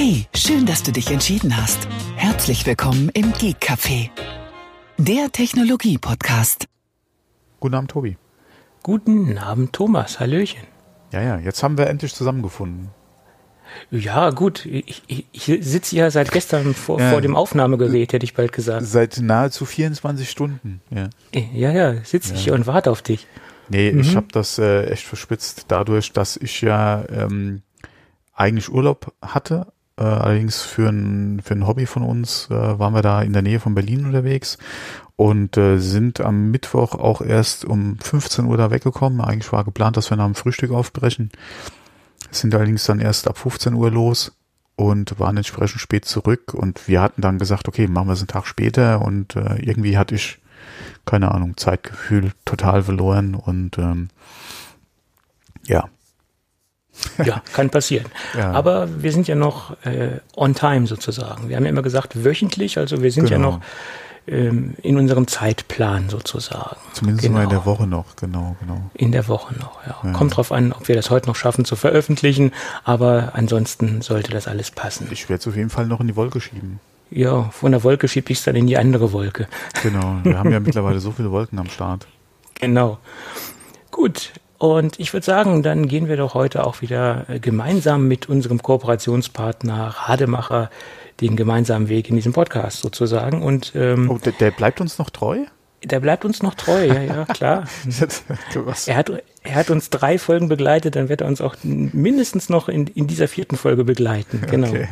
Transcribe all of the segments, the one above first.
Hey, schön, dass du dich entschieden hast. Herzlich willkommen im Geek Café, der Technologie-Podcast. Guten Abend, Tobi. Guten Abend, Thomas. Hallöchen. Ja, ja, jetzt haben wir endlich zusammengefunden. Ja, gut. Ich, ich, ich sitze ja seit gestern vor, ja. vor dem Aufnahmegerät, hätte ich bald gesagt. Seit nahezu 24 Stunden. Ja, ja, ja sitze ich hier und warte auf dich. Nee, mhm. ich habe das äh, echt verspitzt dadurch, dass ich ja ähm, eigentlich Urlaub hatte. Äh, allerdings für ein, für ein Hobby von uns äh, waren wir da in der Nähe von Berlin unterwegs und äh, sind am Mittwoch auch erst um 15 Uhr da weggekommen. Eigentlich war geplant, dass wir nach dem Frühstück aufbrechen. Sind allerdings dann erst ab 15 Uhr los und waren entsprechend spät zurück und wir hatten dann gesagt, okay, machen wir es einen Tag später und äh, irgendwie hatte ich, keine Ahnung, Zeitgefühl total verloren und ähm, ja, ja, kann passieren. Ja. Aber wir sind ja noch äh, on time sozusagen. Wir haben ja immer gesagt wöchentlich, also wir sind genau. ja noch ähm, in unserem Zeitplan sozusagen. Zumindest genau. mal in der Woche noch, genau, genau. In der Woche noch, ja. ja. Kommt drauf an, ob wir das heute noch schaffen zu veröffentlichen, aber ansonsten sollte das alles passen. Ich werde es auf jeden Fall noch in die Wolke schieben. Ja, von der Wolke schiebe ich es dann in die andere Wolke. Genau, wir haben ja mittlerweile so viele Wolken am Start. Genau. Gut, und ich würde sagen, dann gehen wir doch heute auch wieder äh, gemeinsam mit unserem Kooperationspartner Rademacher den gemeinsamen Weg in diesem Podcast sozusagen. Und ähm, oh, der, der bleibt uns noch treu? Der bleibt uns noch treu, ja, ja, klar. er, hat, er hat uns drei Folgen begleitet, dann wird er uns auch mindestens noch in, in dieser vierten Folge begleiten. Genau. Okay.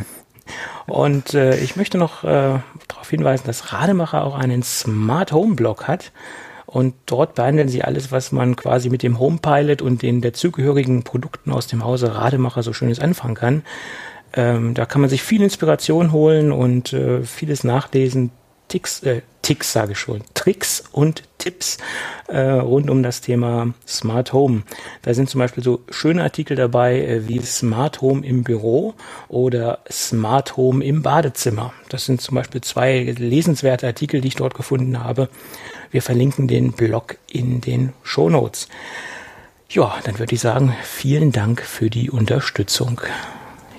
Und äh, ich möchte noch äh, darauf hinweisen, dass Rademacher auch einen Smart Home Blog hat. Und dort behandeln sie alles, was man quasi mit dem Homepilot und den dazugehörigen Produkten aus dem Hause Rademacher so schönes anfangen kann. Ähm, da kann man sich viel Inspiration holen und äh, vieles nachlesen. Ticks, äh, Ticks sage ich schon, Tricks und Tipps äh, rund um das Thema Smart Home. Da sind zum Beispiel so schöne Artikel dabei äh, wie Smart Home im Büro oder Smart Home im Badezimmer. Das sind zum Beispiel zwei lesenswerte Artikel, die ich dort gefunden habe. Wir verlinken den Blog in den Show Notes. Ja, dann würde ich sagen, vielen Dank für die Unterstützung.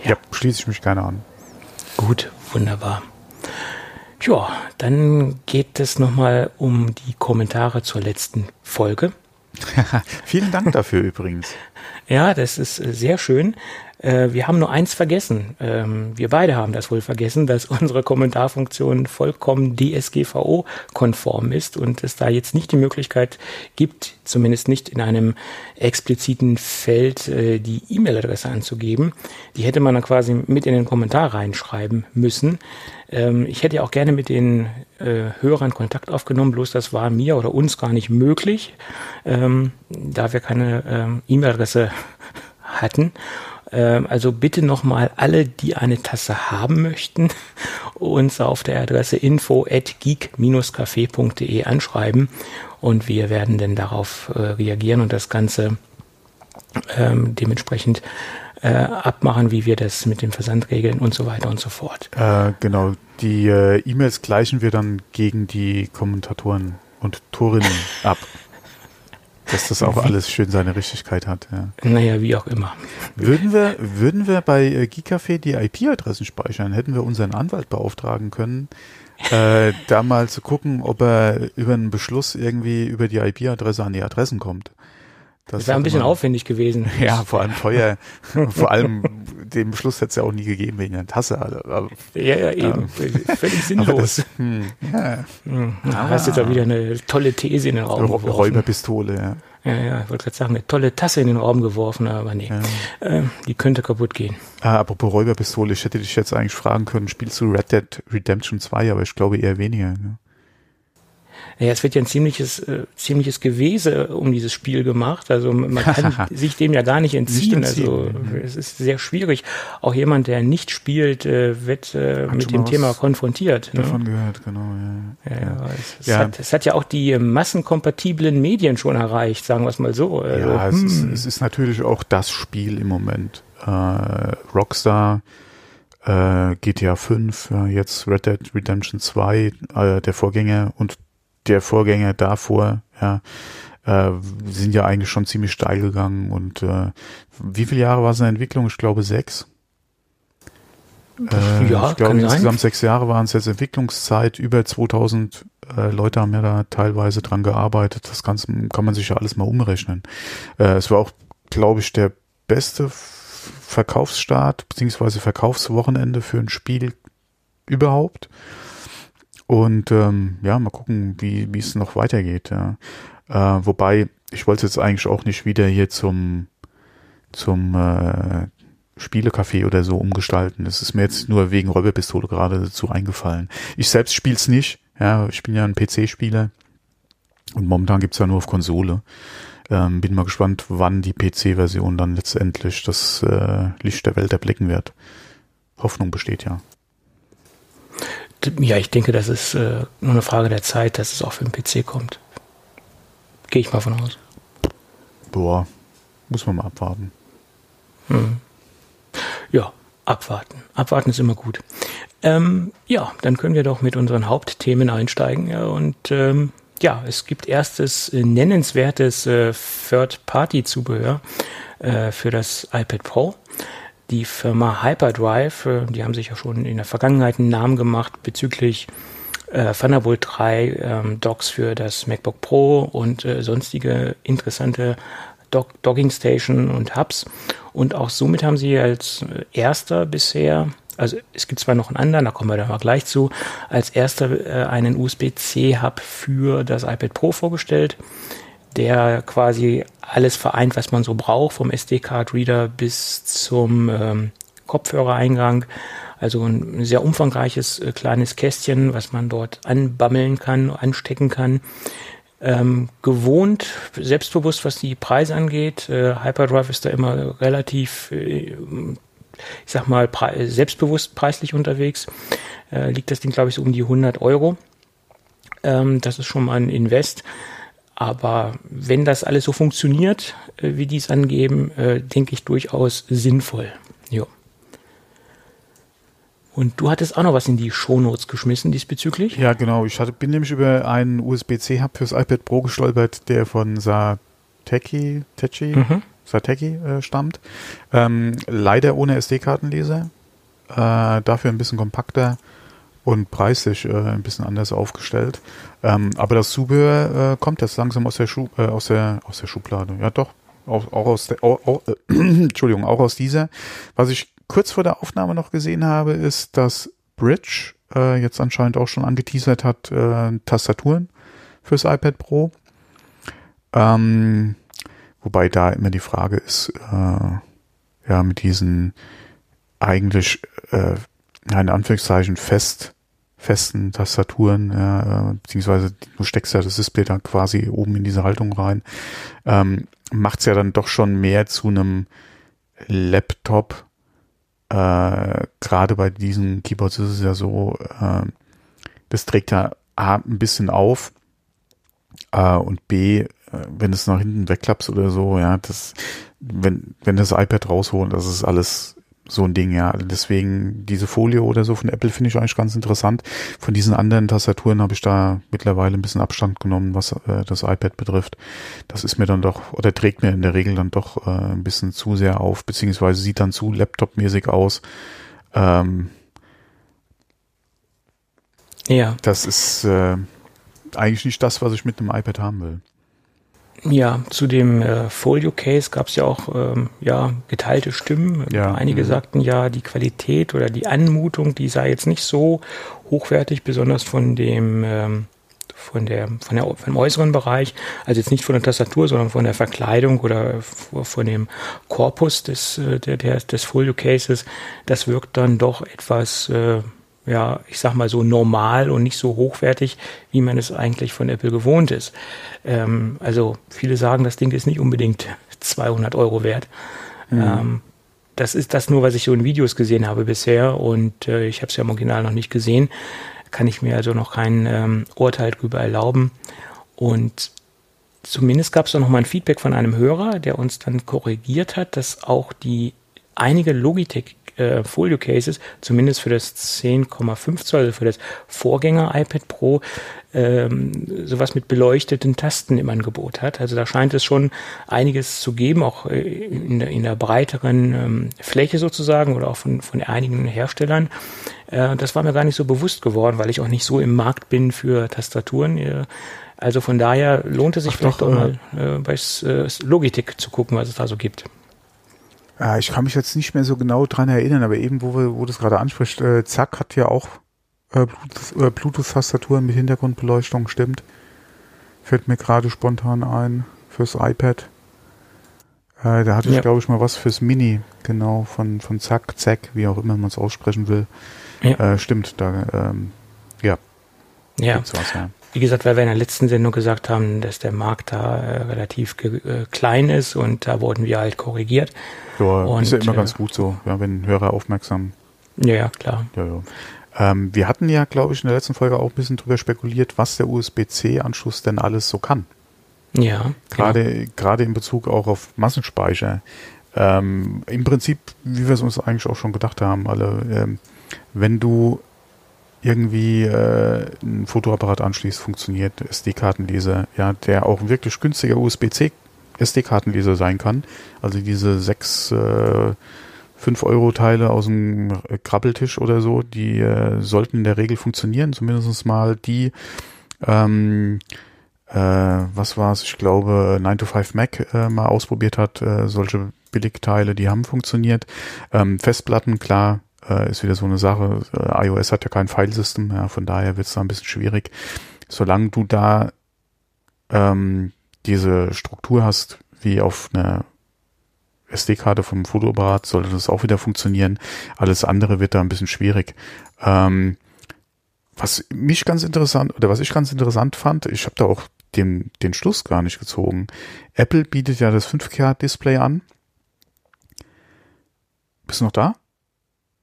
Ja, ja schließe ich mich gerne an. Gut, wunderbar. Ja, dann geht es nochmal um die Kommentare zur letzten Folge. Vielen Dank dafür übrigens. Ja, das ist sehr schön. Äh, wir haben nur eins vergessen. Ähm, wir beide haben das wohl vergessen, dass unsere Kommentarfunktion vollkommen DSGVO-konform ist und es da jetzt nicht die Möglichkeit gibt, zumindest nicht in einem expliziten Feld äh, die E-Mail-Adresse anzugeben. Die hätte man dann quasi mit in den Kommentar reinschreiben müssen. Ähm, ich hätte ja auch gerne mit den äh, Hörern Kontakt aufgenommen, bloß das war mir oder uns gar nicht möglich, ähm, da wir keine E-Mail-Adresse hatten. Ähm, also bitte nochmal alle, die eine Tasse haben möchten, uns auf der Adresse info at geek-café.de anschreiben und wir werden dann darauf äh, reagieren und das Ganze ähm, dementsprechend äh, abmachen, wie wir das mit dem Versand regeln und so weiter und so fort. Äh, genau, die äh, E-Mails gleichen wir dann gegen die Kommentatoren und Torinnen ab dass das auch alles schön seine Richtigkeit hat. Ja. Naja, wie auch immer. Würden wir, würden wir bei äh, Geekcafé die IP-Adressen speichern, hätten wir unseren Anwalt beauftragen können, äh, da mal zu gucken, ob er über einen Beschluss irgendwie über die IP-Adresse an die Adressen kommt. Das, wäre ein bisschen man, aufwendig gewesen. Ja, vor allem teuer. vor allem den Beschluss hätte es ja auch nie gegeben wegen der Tasse. Also, ja, ja, eben. Ähm, Völlig sinnlos. Das, hm, ja. Hm, ah. Hast jetzt auch wieder eine tolle These in den Raum geworfen. Räuberpistole, ja. Ja, ja, ich wollte gerade sagen, eine tolle Tasse in den Raum geworfen, aber nee, ja. äh, die könnte kaputt gehen. Ah, apropos Räuberpistole, ich hätte dich jetzt eigentlich fragen können, spielst du Red Dead Redemption 2, aber ich glaube eher weniger. Ne? Naja, es wird ja ein ziemliches, äh, ziemliches Gewese um dieses Spiel gemacht. Also man kann sich dem ja gar nicht entziehen. Also mhm. es ist sehr schwierig. Auch jemand, der nicht spielt, äh, wird äh, mit dem Thema konfrontiert. Ne? Davon ne? gehört, genau. Ja, ja, ja. Es, es, ja. Hat, es, Hat, ja auch die massenkompatiblen Medien schon erreicht, sagen wir es mal so. Also, ja, es, hm. ist, es ist natürlich auch das Spiel im Moment. Äh, Rockstar äh, GTA 5, äh, jetzt Red Dead Redemption 2, äh, der Vorgänger und der Vorgänger davor, ja, äh, sind ja eigentlich schon ziemlich steil gegangen. Und äh, wie viele Jahre war es in der Entwicklung? Ich glaube sechs. Äh, ja, ich glaube, insgesamt sechs Jahre waren es jetzt Entwicklungszeit. Über 2000 äh, Leute haben ja da teilweise dran gearbeitet. Das Ganze kann man sich ja alles mal umrechnen. Äh, es war auch, glaube ich, der beste Verkaufsstart beziehungsweise Verkaufswochenende für ein Spiel überhaupt. Und ähm, ja, mal gucken, wie wie es noch weitergeht. Ja. Äh, wobei, ich wollte jetzt eigentlich auch nicht wieder hier zum zum äh, Spielecafé oder so umgestalten. Das ist mir jetzt nur wegen Räuberpistole gerade dazu eingefallen. Ich selbst spiel's nicht. Ja, ich bin ja ein PC-Spieler und momentan gibt's ja nur auf Konsole. Ähm, bin mal gespannt, wann die PC-Version dann letztendlich das äh, Licht der Welt erblicken wird. Hoffnung besteht ja. Ja, ich denke, das ist äh, nur eine Frage der Zeit, dass es auch für den PC kommt. Gehe ich mal von aus. Boah, muss man mal abwarten. Hm. Ja, abwarten. Abwarten ist immer gut. Ähm, ja, dann können wir doch mit unseren Hauptthemen einsteigen. Ja, und ähm, ja, es gibt erstes äh, nennenswertes äh, Third-Party-Zubehör äh, für das iPad Pro. Die Firma Hyperdrive, äh, die haben sich ja schon in der Vergangenheit einen Namen gemacht bezüglich äh, Thunderbolt 3 ähm, Docks für das MacBook Pro und äh, sonstige interessante Dock Docking Station und Hubs. Und auch somit haben sie als erster bisher, also es gibt zwar noch einen anderen, da kommen wir dann mal gleich zu, als erster äh, einen USB-C-Hub für das iPad Pro vorgestellt, der quasi alles vereint, was man so braucht, vom SD-Card-Reader bis zum ähm, Kopfhörereingang. Also ein sehr umfangreiches äh, kleines Kästchen, was man dort anbammeln kann, anstecken kann ähm, gewohnt, selbstbewusst, was die Preise angeht. Äh, Hyperdrive ist da immer relativ, äh, ich sag mal, pre selbstbewusst preislich unterwegs. Äh, liegt das Ding, glaube ich, so um die 100 Euro. Ähm, das ist schon mal ein Invest. Aber wenn das alles so funktioniert, äh, wie die es angeben, äh, denke ich durchaus sinnvoll. Jo. Und du hattest auch noch was in die Shownotes geschmissen diesbezüglich? Ja, genau. Ich hatte, bin nämlich über einen USB-C-Hub fürs iPad Pro gestolpert, der von Sateki, Techi, mhm. Sateki äh, stammt. Ähm, leider ohne SD-Kartenleser. Äh, dafür ein bisschen kompakter und preislich äh, ein bisschen anders aufgestellt. Ähm, aber das Zubehör äh, kommt jetzt langsam aus der, Schu äh, aus der, aus der Schublade. Ja, doch. Auch, auch aus der, auch, auch, Entschuldigung, auch aus dieser. Was ich kurz vor der Aufnahme noch gesehen habe, ist, dass Bridge äh, jetzt anscheinend auch schon angeteasert hat, äh, Tastaturen fürs iPad Pro. Ähm, wobei da immer die Frage ist, äh, ja, mit diesen eigentlich, äh, in Anführungszeichen, fest, festen Tastaturen, äh, beziehungsweise du steckst ja das Display dann quasi oben in diese Haltung rein, ähm, macht es ja dann doch schon mehr zu einem Laptop. Äh, gerade bei diesen Keyboards ist es ja so, äh, das trägt ja A ein bisschen auf äh, und B, äh, wenn es nach hinten wegklappst oder so, ja, das, wenn, wenn das iPad rausholen, das ist alles so ein Ding, ja. Deswegen diese Folie oder so von Apple finde ich eigentlich ganz interessant. Von diesen anderen Tastaturen habe ich da mittlerweile ein bisschen Abstand genommen, was äh, das iPad betrifft. Das ist mir dann doch, oder trägt mir in der Regel dann doch äh, ein bisschen zu sehr auf, beziehungsweise sieht dann zu Laptop-mäßig aus. Ähm, ja. Das ist äh, eigentlich nicht das, was ich mit einem iPad haben will. Ja, zu dem äh, Folio-Case gab es ja auch ähm, ja, geteilte Stimmen. Ja. Einige mhm. sagten ja, die Qualität oder die Anmutung, die sei jetzt nicht so hochwertig, besonders von dem ähm, von der, von der vom äußeren Bereich, also jetzt nicht von der Tastatur, sondern von der Verkleidung oder von dem Korpus des, äh, der, des Folio-Cases, das wirkt dann doch etwas äh, ja, ich sag mal so normal und nicht so hochwertig, wie man es eigentlich von Apple gewohnt ist. Ähm, also viele sagen, das Ding ist nicht unbedingt 200 Euro wert. Mhm. Ähm, das ist das nur, was ich so in Videos gesehen habe bisher und äh, ich habe es ja im Original noch nicht gesehen. Kann ich mir also noch kein ähm, Urteil darüber erlauben. Und zumindest gab es noch mal ein Feedback von einem Hörer, der uns dann korrigiert hat, dass auch die einige Logitech äh, Folio Cases, zumindest für das 10,5 Zoll, also für das Vorgänger iPad Pro, ähm, sowas mit beleuchteten Tasten im Angebot hat. Also da scheint es schon einiges zu geben, auch äh, in der, in der breiteren ähm, Fläche sozusagen oder auch von, von einigen Herstellern. Äh, das war mir gar nicht so bewusst geworden, weil ich auch nicht so im Markt bin für Tastaturen. Äh, also von daher lohnt es sich Ach vielleicht doch, auch mal äh, bei äh, Logitech zu gucken, was es da so gibt. Ja, ich kann mich jetzt nicht mehr so genau dran erinnern, aber eben, wo, wir, wo du es gerade ansprichst, äh, Zack hat ja auch äh, Bluetooth-Tastaturen mit Hintergrundbeleuchtung, stimmt. Fällt mir gerade spontan ein fürs iPad. Äh, da hatte ich, ja. glaube ich, mal was fürs Mini, genau, von, von Zack, Zack, wie auch immer man es aussprechen will. Ja. Äh, stimmt, da, ähm, ja. Ja. Was, ja. Wie gesagt, weil wir in der letzten Sendung gesagt haben, dass der Markt da äh, relativ äh, klein ist und da wurden wir halt korrigiert. Ja, und, ist ja immer äh, ganz gut so, ja, wenn Hörer aufmerksam. Ja, ja, klar. Ja, ja. Ähm, wir hatten ja, glaube ich, in der letzten Folge auch ein bisschen drüber spekuliert, was der USB-C-Anschluss denn alles so kann. Ja. Gerade, genau. gerade in Bezug auch auf Massenspeicher. Ähm, Im Prinzip, wie wir es uns eigentlich auch schon gedacht haben, alle, ähm, wenn du irgendwie äh, ein Fotoapparat anschließt, funktioniert SD-Kartenleser, ja, der auch wirklich günstiger USB-C SD-Kartenleser sein kann. Also diese sechs äh, 5-Euro-Teile aus dem Krabbeltisch oder so, die äh, sollten in der Regel funktionieren, zumindest mal die, ähm, äh, was war es, ich glaube 9 to 5 Mac äh, mal ausprobiert hat, äh, solche Billigteile, die haben funktioniert. Ähm, Festplatten, klar, äh, ist wieder so eine Sache, äh, iOS hat ja kein Filesystem, ja, von daher wird es da ein bisschen schwierig. Solange du da ähm, diese Struktur hast, wie auf einer SD-Karte vom Fotoapparat sollte das auch wieder funktionieren. Alles andere wird da ein bisschen schwierig. Ähm, was mich ganz interessant oder was ich ganz interessant fand, ich habe da auch den, den Schluss gar nicht gezogen. Apple bietet ja das 5K-Display an. Bist du noch da?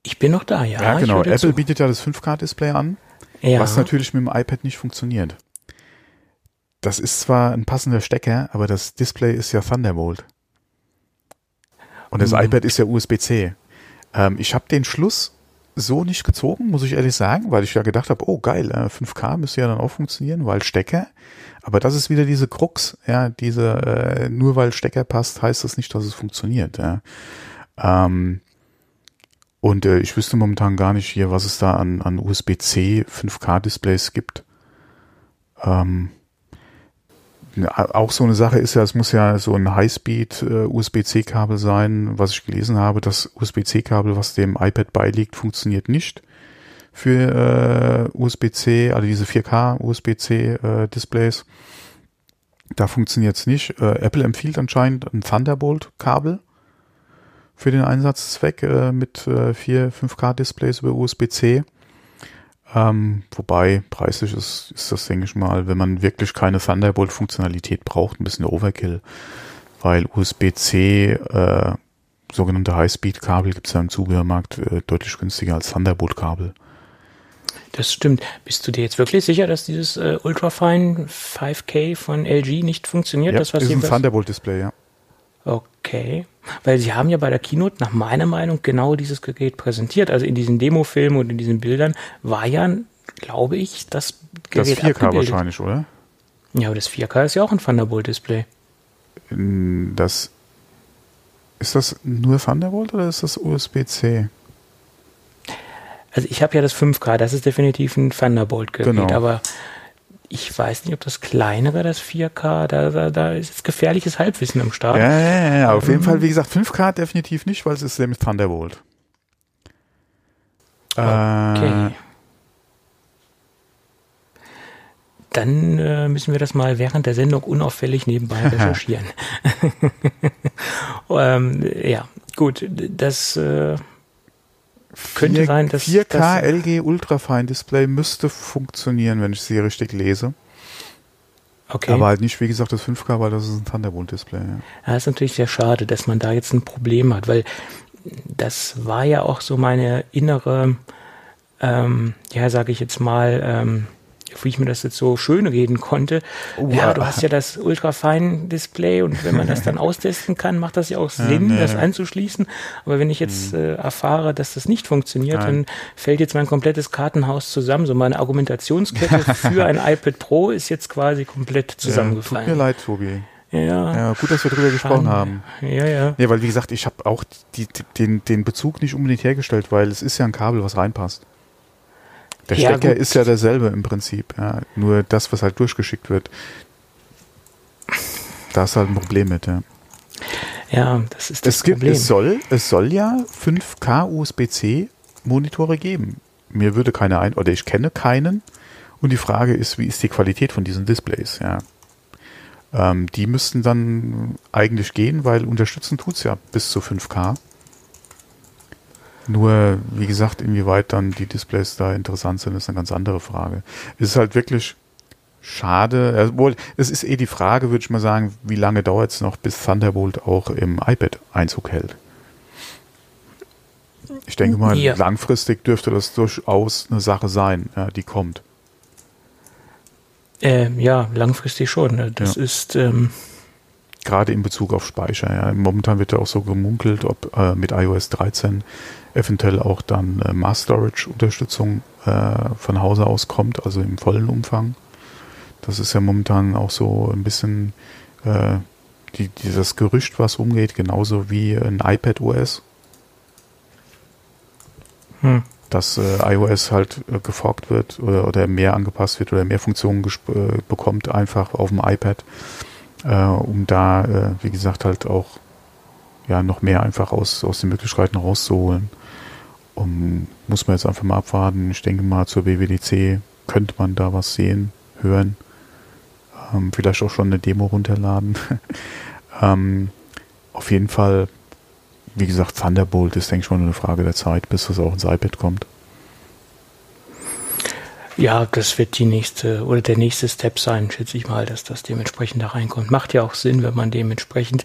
Ich bin noch da, ja. Ja, genau. Apple zu. bietet ja das 5K-Display an, ja. was natürlich mit dem iPad nicht funktioniert. Das ist zwar ein passender Stecker, aber das Display ist ja Thunderbolt. Und das mhm. iPad ist ja USB-C. Ähm, ich habe den Schluss so nicht gezogen, muss ich ehrlich sagen, weil ich ja gedacht habe, oh geil, äh, 5K müsste ja dann auch funktionieren, weil Stecker. Aber das ist wieder diese Krux, ja, diese, äh, nur weil Stecker passt, heißt das nicht, dass es funktioniert. Ja. Ähm, und äh, ich wüsste momentan gar nicht hier, was es da an, an USB-C 5K-Displays gibt. Ähm, auch so eine Sache ist ja, es muss ja so ein Highspeed äh, sein. Was ich gelesen habe, das USB-C-Kabel, was dem iPad beiliegt, funktioniert nicht für äh, USB-C, also diese 4K USB-C-Displays. Äh, da funktioniert es nicht. Äh, Apple empfiehlt anscheinend ein Thunderbolt-Kabel für den Einsatzzweck äh, mit äh, vier 5K-Displays über USB-C. Ähm, wobei preislich ist, ist das, denke ich mal, wenn man wirklich keine Thunderbolt-Funktionalität braucht, ein bisschen Overkill. Weil USB-C, äh, sogenannte High-Speed-Kabel gibt es ja im Zubehörmarkt äh, deutlich günstiger als Thunderbolt-Kabel. Das stimmt. Bist du dir jetzt wirklich sicher, dass dieses äh, Ultrafine 5K von LG nicht funktioniert? Ja, das, was ist ein Thunderbolt-Display, ja. Okay. Weil sie haben ja bei der Keynote nach meiner Meinung genau dieses Gerät präsentiert. Also in diesen Demofilmen und in diesen Bildern war ja, glaube ich, das Gerät Das 4K abgebildet. wahrscheinlich, oder? Ja, aber das 4K ist ja auch ein Thunderbolt-Display. Das ist das nur Thunderbolt oder ist das USB-C? Also ich habe ja das 5K, das ist definitiv ein Thunderbolt-Gerät, genau. aber ich weiß nicht, ob das kleinere, das 4K, da, da, da ist gefährliches Halbwissen am Start. Ja, ja, ja, auf jeden Fall, wie gesagt, 5K definitiv nicht, weil es ist nämlich Thunderbolt. Okay. Äh, Dann äh, müssen wir das mal während der Sendung unauffällig nebenbei recherchieren. ähm, ja, gut, das äh, könnte 4, sein, dass 4K das, LG Ultrafine Display müsste funktionieren, wenn ich sie richtig lese. Okay. Aber halt nicht, wie gesagt, das 5K, weil das ist ein Thunderbolt-Display. Ja. ja, ist natürlich sehr schade, dass man da jetzt ein Problem hat, weil das war ja auch so meine innere, ähm, ja, sage ich jetzt mal, ähm, wie ich mir das jetzt so schön reden konnte. Oh, ja, du hast ja das Ultrafein-Display und wenn man das dann austesten kann, macht das ja auch Sinn, ja, nee. das anzuschließen. Aber wenn ich jetzt hm. äh, erfahre, dass das nicht funktioniert, Nein. dann fällt jetzt mein komplettes Kartenhaus zusammen. So meine Argumentationskette für ein iPad Pro ist jetzt quasi komplett zusammengefallen. Tut mir leid, Tobi. Ja. ja, gut, dass wir darüber gesprochen haben. Ja, ja. Ja, weil wie gesagt, ich habe auch die, den, den Bezug nicht unbedingt hergestellt, weil es ist ja ein Kabel, was reinpasst. Der ja, Stecker gut. ist ja derselbe im Prinzip. Ja. Nur das, was halt durchgeschickt wird, da ist halt ein Problem mit, ja. Ja, das ist das es gibt, Problem. Es soll, es soll ja 5K USB-C Monitore geben. Mir würde keiner ein, oder ich kenne keinen. Und die Frage ist, wie ist die Qualität von diesen Displays, ja. Ähm, die müssten dann eigentlich gehen, weil unterstützen tut es ja bis zu 5K. Nur, wie gesagt, inwieweit dann die Displays da interessant sind, ist eine ganz andere Frage. Es ist halt wirklich schade. Obwohl, es ist eh die Frage, würde ich mal sagen, wie lange dauert es noch, bis Thunderbolt auch im iPad Einzug hält? Ich denke mal, ja. langfristig dürfte das durchaus eine Sache sein, die kommt. Ähm, ja, langfristig schon. Ne? Das ja. ist. Ähm Gerade in Bezug auf Speicher. Ja. Momentan wird ja auch so gemunkelt, ob äh, mit iOS 13 eventuell auch dann äh, Mass Storage Unterstützung äh, von Hause aus kommt, also im vollen Umfang. Das ist ja momentan auch so ein bisschen äh, die, dieses Gerücht, was umgeht, genauso wie ein iPad OS. Hm. Dass äh, iOS halt äh, geforkt wird oder, oder mehr angepasst wird oder mehr Funktionen äh, bekommt, einfach auf dem iPad, äh, um da, äh, wie gesagt, halt auch ja noch mehr einfach aus, aus den Möglichkeiten rauszuholen. Um, muss man jetzt einfach mal abwarten. Ich denke mal, zur WWDC könnte man da was sehen, hören. Ähm, vielleicht auch schon eine Demo runterladen. ähm, auf jeden Fall, wie gesagt, Thunderbolt ist, denke ich, schon eine Frage der Zeit, bis das auch ins iPad kommt. Ja, das wird die nächste oder der nächste Step sein, schätze ich mal, dass das dementsprechend da reinkommt. Macht ja auch Sinn, wenn man dementsprechend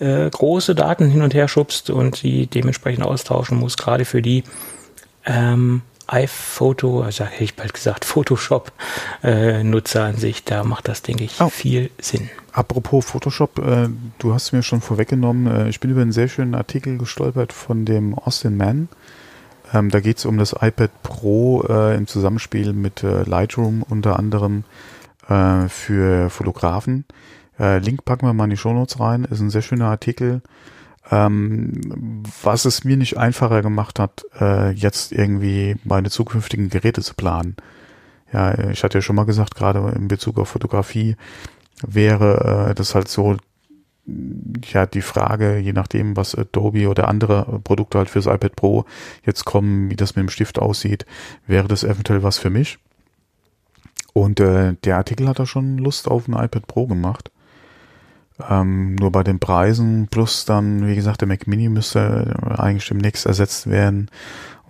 äh, große Daten hin und her schubst und die dementsprechend austauschen muss, gerade für die ähm, iPhoto, also hätte ich bald gesagt, Photoshop-Nutzer äh, an sich, da macht das, denke ich, oh. viel Sinn. Apropos Photoshop, äh, du hast mir schon vorweggenommen, äh, ich bin über einen sehr schönen Artikel gestolpert von dem Austin Mann ähm, da geht es um das iPad Pro äh, im Zusammenspiel mit äh, Lightroom unter anderem äh, für Fotografen. Äh, Link packen wir mal in die Shownotes rein. Ist ein sehr schöner Artikel. Ähm, was es mir nicht einfacher gemacht hat, äh, jetzt irgendwie meine zukünftigen Geräte zu planen. Ja, ich hatte ja schon mal gesagt, gerade in Bezug auf Fotografie wäre äh, das halt so, ja die Frage, je nachdem, was Adobe oder andere Produkte halt fürs iPad Pro jetzt kommen, wie das mit dem Stift aussieht, wäre das eventuell was für mich. Und äh, der Artikel hat da schon Lust auf ein iPad Pro gemacht. Ähm, nur bei den Preisen plus dann, wie gesagt, der Mac Mini müsste eigentlich demnächst ersetzt werden.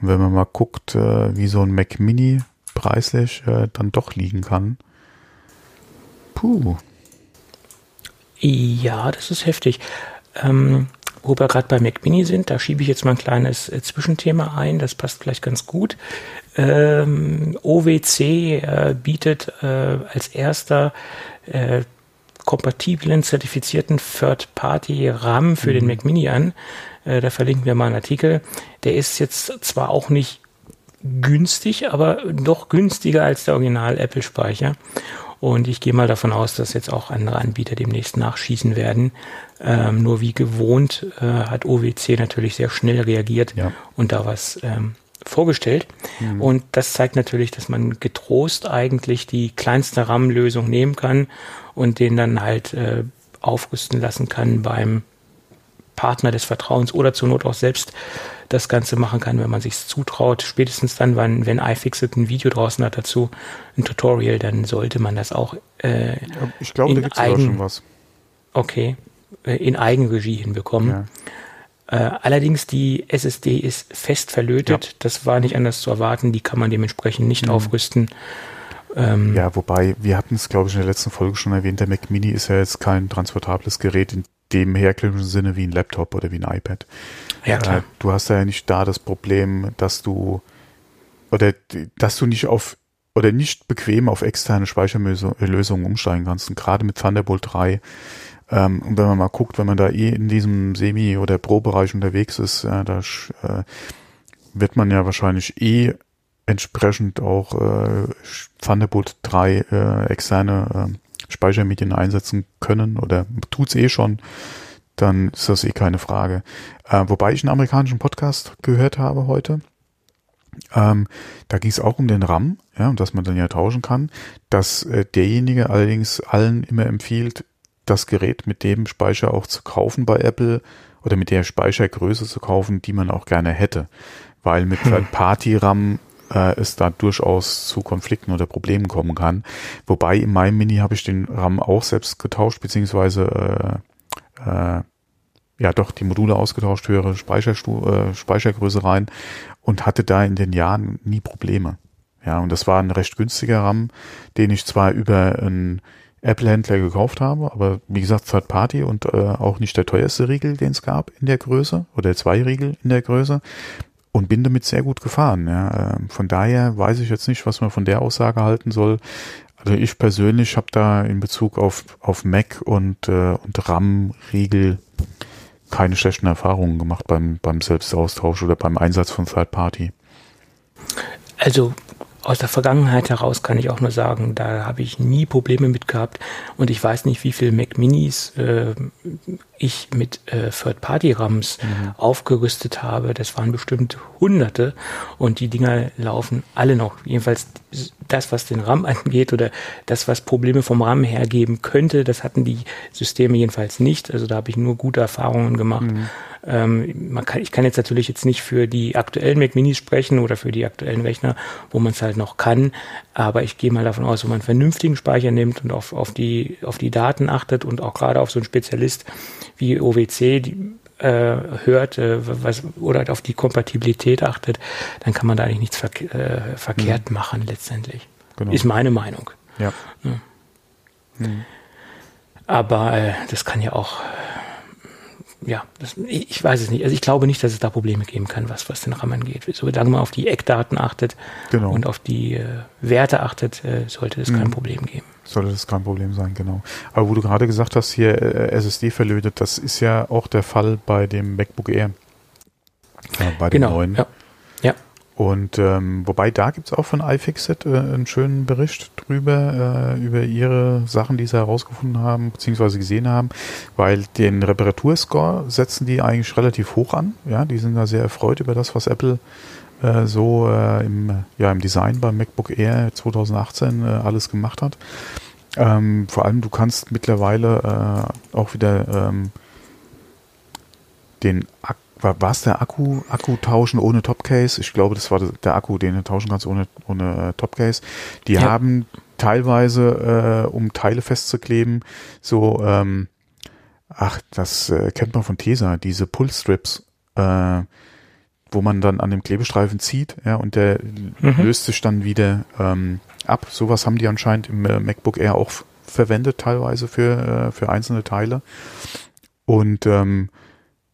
Und wenn man mal guckt, äh, wie so ein Mac Mini preislich äh, dann doch liegen kann. Puh, ja, das ist heftig. Ähm, wo wir gerade bei Mac Mini sind, da schiebe ich jetzt mal ein kleines äh, Zwischenthema ein, das passt gleich ganz gut. Ähm, OWC äh, bietet äh, als erster äh, kompatiblen, zertifizierten Third-Party-RAM für mhm. den Mac Mini an. Äh, da verlinken wir mal einen Artikel. Der ist jetzt zwar auch nicht günstig, aber doch günstiger als der Original Apple-Speicher. Und ich gehe mal davon aus, dass jetzt auch andere Anbieter demnächst nachschießen werden. Ähm, nur wie gewohnt äh, hat OWC natürlich sehr schnell reagiert ja. und da was ähm, vorgestellt. Mhm. Und das zeigt natürlich, dass man getrost eigentlich die kleinste RAM-Lösung nehmen kann und den dann halt äh, aufrüsten lassen kann beim Partner des Vertrauens oder zur Not auch selbst das Ganze machen kann, wenn man sich zutraut. Spätestens dann, wenn, wenn iFixit ein Video draußen hat dazu, ein Tutorial, dann sollte man das auch äh, Ich glaube, da gibt es schon was. Okay, äh, in Eigenregie hinbekommen. Ja. Äh, allerdings die SSD ist fest verlötet. Ja. Das war nicht anders zu erwarten. Die kann man dementsprechend nicht mhm. aufrüsten. Ähm, ja, wobei, wir hatten es, glaube ich, in der letzten Folge schon erwähnt, der Mac Mini ist ja jetzt kein transportables Gerät in dem herkömmlichen Sinne wie ein Laptop oder wie ein iPad. Ja, klar. Äh, du hast ja nicht da das Problem, dass du oder dass du nicht auf oder nicht bequem auf externe Speicherlösungen umsteigen kannst. Und gerade mit Thunderbolt 3 ähm, und wenn man mal guckt, wenn man da eh in diesem Semi- oder Pro-Bereich unterwegs ist, ja, da äh, wird man ja wahrscheinlich eh entsprechend auch äh, Thunderbolt 3 äh, externe äh, Speichermedien einsetzen können oder tut's eh schon, dann ist das eh keine Frage. Äh, wobei ich einen amerikanischen Podcast gehört habe heute. Ähm, da ging es auch um den RAM, ja, und dass man dann ja tauschen kann, dass äh, derjenige allerdings allen immer empfiehlt, das Gerät mit dem Speicher auch zu kaufen bei Apple oder mit der Speichergröße zu kaufen, die man auch gerne hätte. Weil mit hm. Party-RAM äh, es da durchaus zu Konflikten oder Problemen kommen kann. Wobei in meinem Mini habe ich den RAM auch selbst getauscht, beziehungsweise äh, äh, ja doch die Module ausgetauscht, höhere Speicherstu äh, Speichergröße rein und hatte da in den Jahren nie Probleme. Ja, und das war ein recht günstiger RAM, den ich zwar über ein Apple-Händler gekauft habe, aber wie gesagt, Third Party und äh, auch nicht der teuerste Riegel, den es gab in der Größe oder zwei Riegel in der Größe und bin damit sehr gut gefahren. Ja. Ähm, von daher weiß ich jetzt nicht, was man von der Aussage halten soll. Also ich persönlich habe da in Bezug auf, auf Mac und, äh, und RAM-Riegel keine schlechten Erfahrungen gemacht beim, beim Selbstaustausch oder beim Einsatz von Third Party. Also aus der Vergangenheit heraus kann ich auch nur sagen, da habe ich nie Probleme mit gehabt und ich weiß nicht, wie viele Mac Minis äh, ich mit äh, Third-Party-RAMs mhm. aufgerüstet habe. Das waren bestimmt Hunderte und die Dinger laufen alle noch. Jedenfalls das, was den RAM angeht oder das, was Probleme vom RAM hergeben könnte, das hatten die Systeme jedenfalls nicht. Also da habe ich nur gute Erfahrungen gemacht. Mhm. Ähm, man kann, ich kann jetzt natürlich jetzt nicht für die aktuellen Mac Minis sprechen oder für die aktuellen Rechner, wo man es halt noch kann, aber ich gehe mal davon aus, wenn man einen vernünftigen Speicher nimmt und auf, auf, die, auf die Daten achtet und auch gerade auf so einen Spezialist wie OWC die, äh, hört äh, was, oder auf die Kompatibilität achtet, dann kann man da eigentlich nichts verk äh, verkehrt mhm. machen letztendlich. Genau. Ist meine Meinung. Ja. ja. Mhm. Aber äh, das kann ja auch ja, das, ich weiß es nicht. Also ich glaube nicht, dass es da Probleme geben kann, was, was den RAM angeht. Solange man auf die Eckdaten achtet genau. und auf die äh, Werte achtet, äh, sollte es mhm. kein Problem geben. Sollte das kein Problem sein, genau. Aber wo du gerade gesagt hast, hier äh, SSD verlötet, das ist ja auch der Fall bei dem MacBook Air. Ja, bei dem genau, neuen. Ja. Und ähm, wobei da gibt's auch von iFixit äh, einen schönen Bericht drüber, äh, über ihre Sachen, die sie herausgefunden haben, beziehungsweise gesehen haben, weil den Reparaturscore setzen die eigentlich relativ hoch an. Ja, die sind da sehr erfreut über das, was Apple äh, so äh, im, ja, im Design beim MacBook Air 2018 äh, alles gemacht hat. Ähm, vor allem, du kannst mittlerweile äh, auch wieder ähm, den Akku war es der Akku, Akku tauschen ohne Topcase? Ich glaube, das war der Akku, den du tauschen kannst ohne, ohne äh, Topcase. Die ja. haben teilweise, äh, um Teile festzukleben, so, ähm, ach, das äh, kennt man von Tesa, diese Pull-Strips, äh, wo man dann an dem Klebestreifen zieht, ja, und der mhm. löst sich dann wieder ähm, ab. Sowas haben die anscheinend im äh, MacBook Air auch verwendet, teilweise für, äh, für einzelne Teile. Und ähm,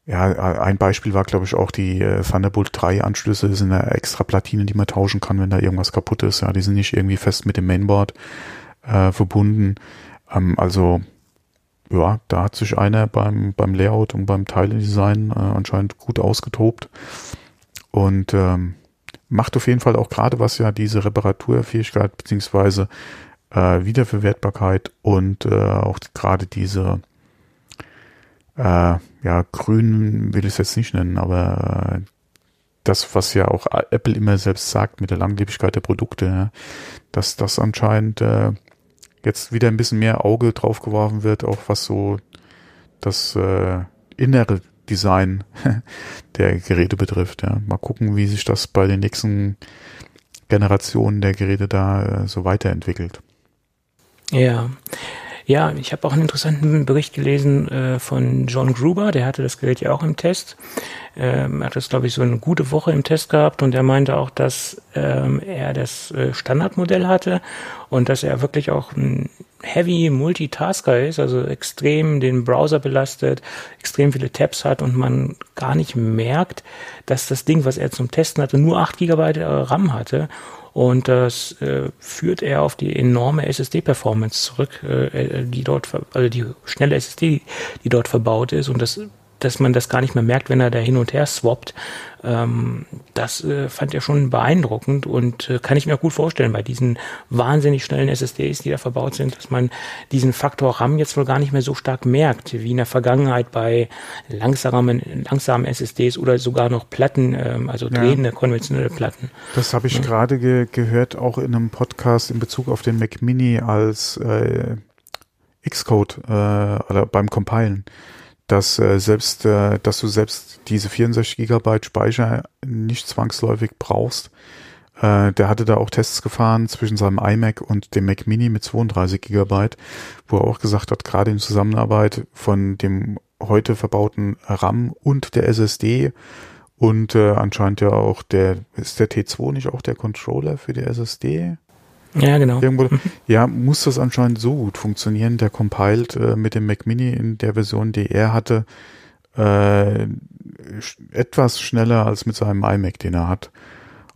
ja, ein Beispiel war, glaube ich, auch die äh, Thunderbolt 3 Anschlüsse. Sind ja extra Platinen, die man tauschen kann, wenn da irgendwas kaputt ist. Ja, die sind nicht irgendwie fest mit dem Mainboard äh, verbunden. Ähm, also, ja, da hat sich einer beim, beim Layout und beim Teiledesign äh, anscheinend gut ausgetobt. Und ähm, macht auf jeden Fall auch gerade was ja diese Reparaturfähigkeit beziehungsweise äh, Wiederverwertbarkeit und äh, auch gerade diese äh, ja, grün will ich es jetzt nicht nennen, aber äh, das, was ja auch Apple immer selbst sagt mit der Langlebigkeit der Produkte, ja, dass das anscheinend äh, jetzt wieder ein bisschen mehr Auge drauf geworfen wird, auch was so das äh, innere Design der Geräte betrifft. Ja. Mal gucken, wie sich das bei den nächsten Generationen der Geräte da äh, so weiterentwickelt. Ja, ja, ich habe auch einen interessanten Bericht gelesen äh, von John Gruber, der hatte das Gerät ja auch im Test. Ähm, er hat das, glaube ich, so eine gute Woche im Test gehabt und er meinte auch, dass ähm, er das äh, Standardmodell hatte und dass er wirklich auch ein Heavy Multitasker ist, also extrem den Browser belastet, extrem viele Tabs hat und man gar nicht merkt, dass das Ding, was er zum Testen hatte, nur 8 GB RAM hatte Und das äh, führt er auf die enorme SSD-Performance zurück, äh, die dort, also die schnelle SSD, die dort verbaut ist. Und das dass man das gar nicht mehr merkt, wenn er da hin und her swappt. Ähm, das äh, fand er schon beeindruckend und äh, kann ich mir auch gut vorstellen bei diesen wahnsinnig schnellen SSDs, die da verbaut sind, dass man diesen Faktor RAM jetzt wohl gar nicht mehr so stark merkt, wie in der Vergangenheit bei langsamen, langsamen SSDs oder sogar noch Platten, ähm, also drehende ja. konventionelle Platten. Das habe ich ja. gerade ge gehört, auch in einem Podcast in Bezug auf den Mac Mini als äh, Xcode äh, oder beim Compilen dass äh, selbst, äh, dass du selbst diese 64 Gigabyte Speicher nicht zwangsläufig brauchst. Äh, der hatte da auch Tests gefahren zwischen seinem iMac und dem Mac Mini mit 32 Gigabyte, wo er auch gesagt hat, gerade in Zusammenarbeit von dem heute verbauten RAM und der SSD und äh, anscheinend ja auch der, ist der T2 nicht auch der Controller für die SSD? Ja, genau. Irgendwo, mhm. ja, muss das anscheinend so gut funktionieren. Der compiled äh, mit dem Mac Mini in der Version, die er hatte, äh, etwas schneller als mit seinem iMac, den er hat.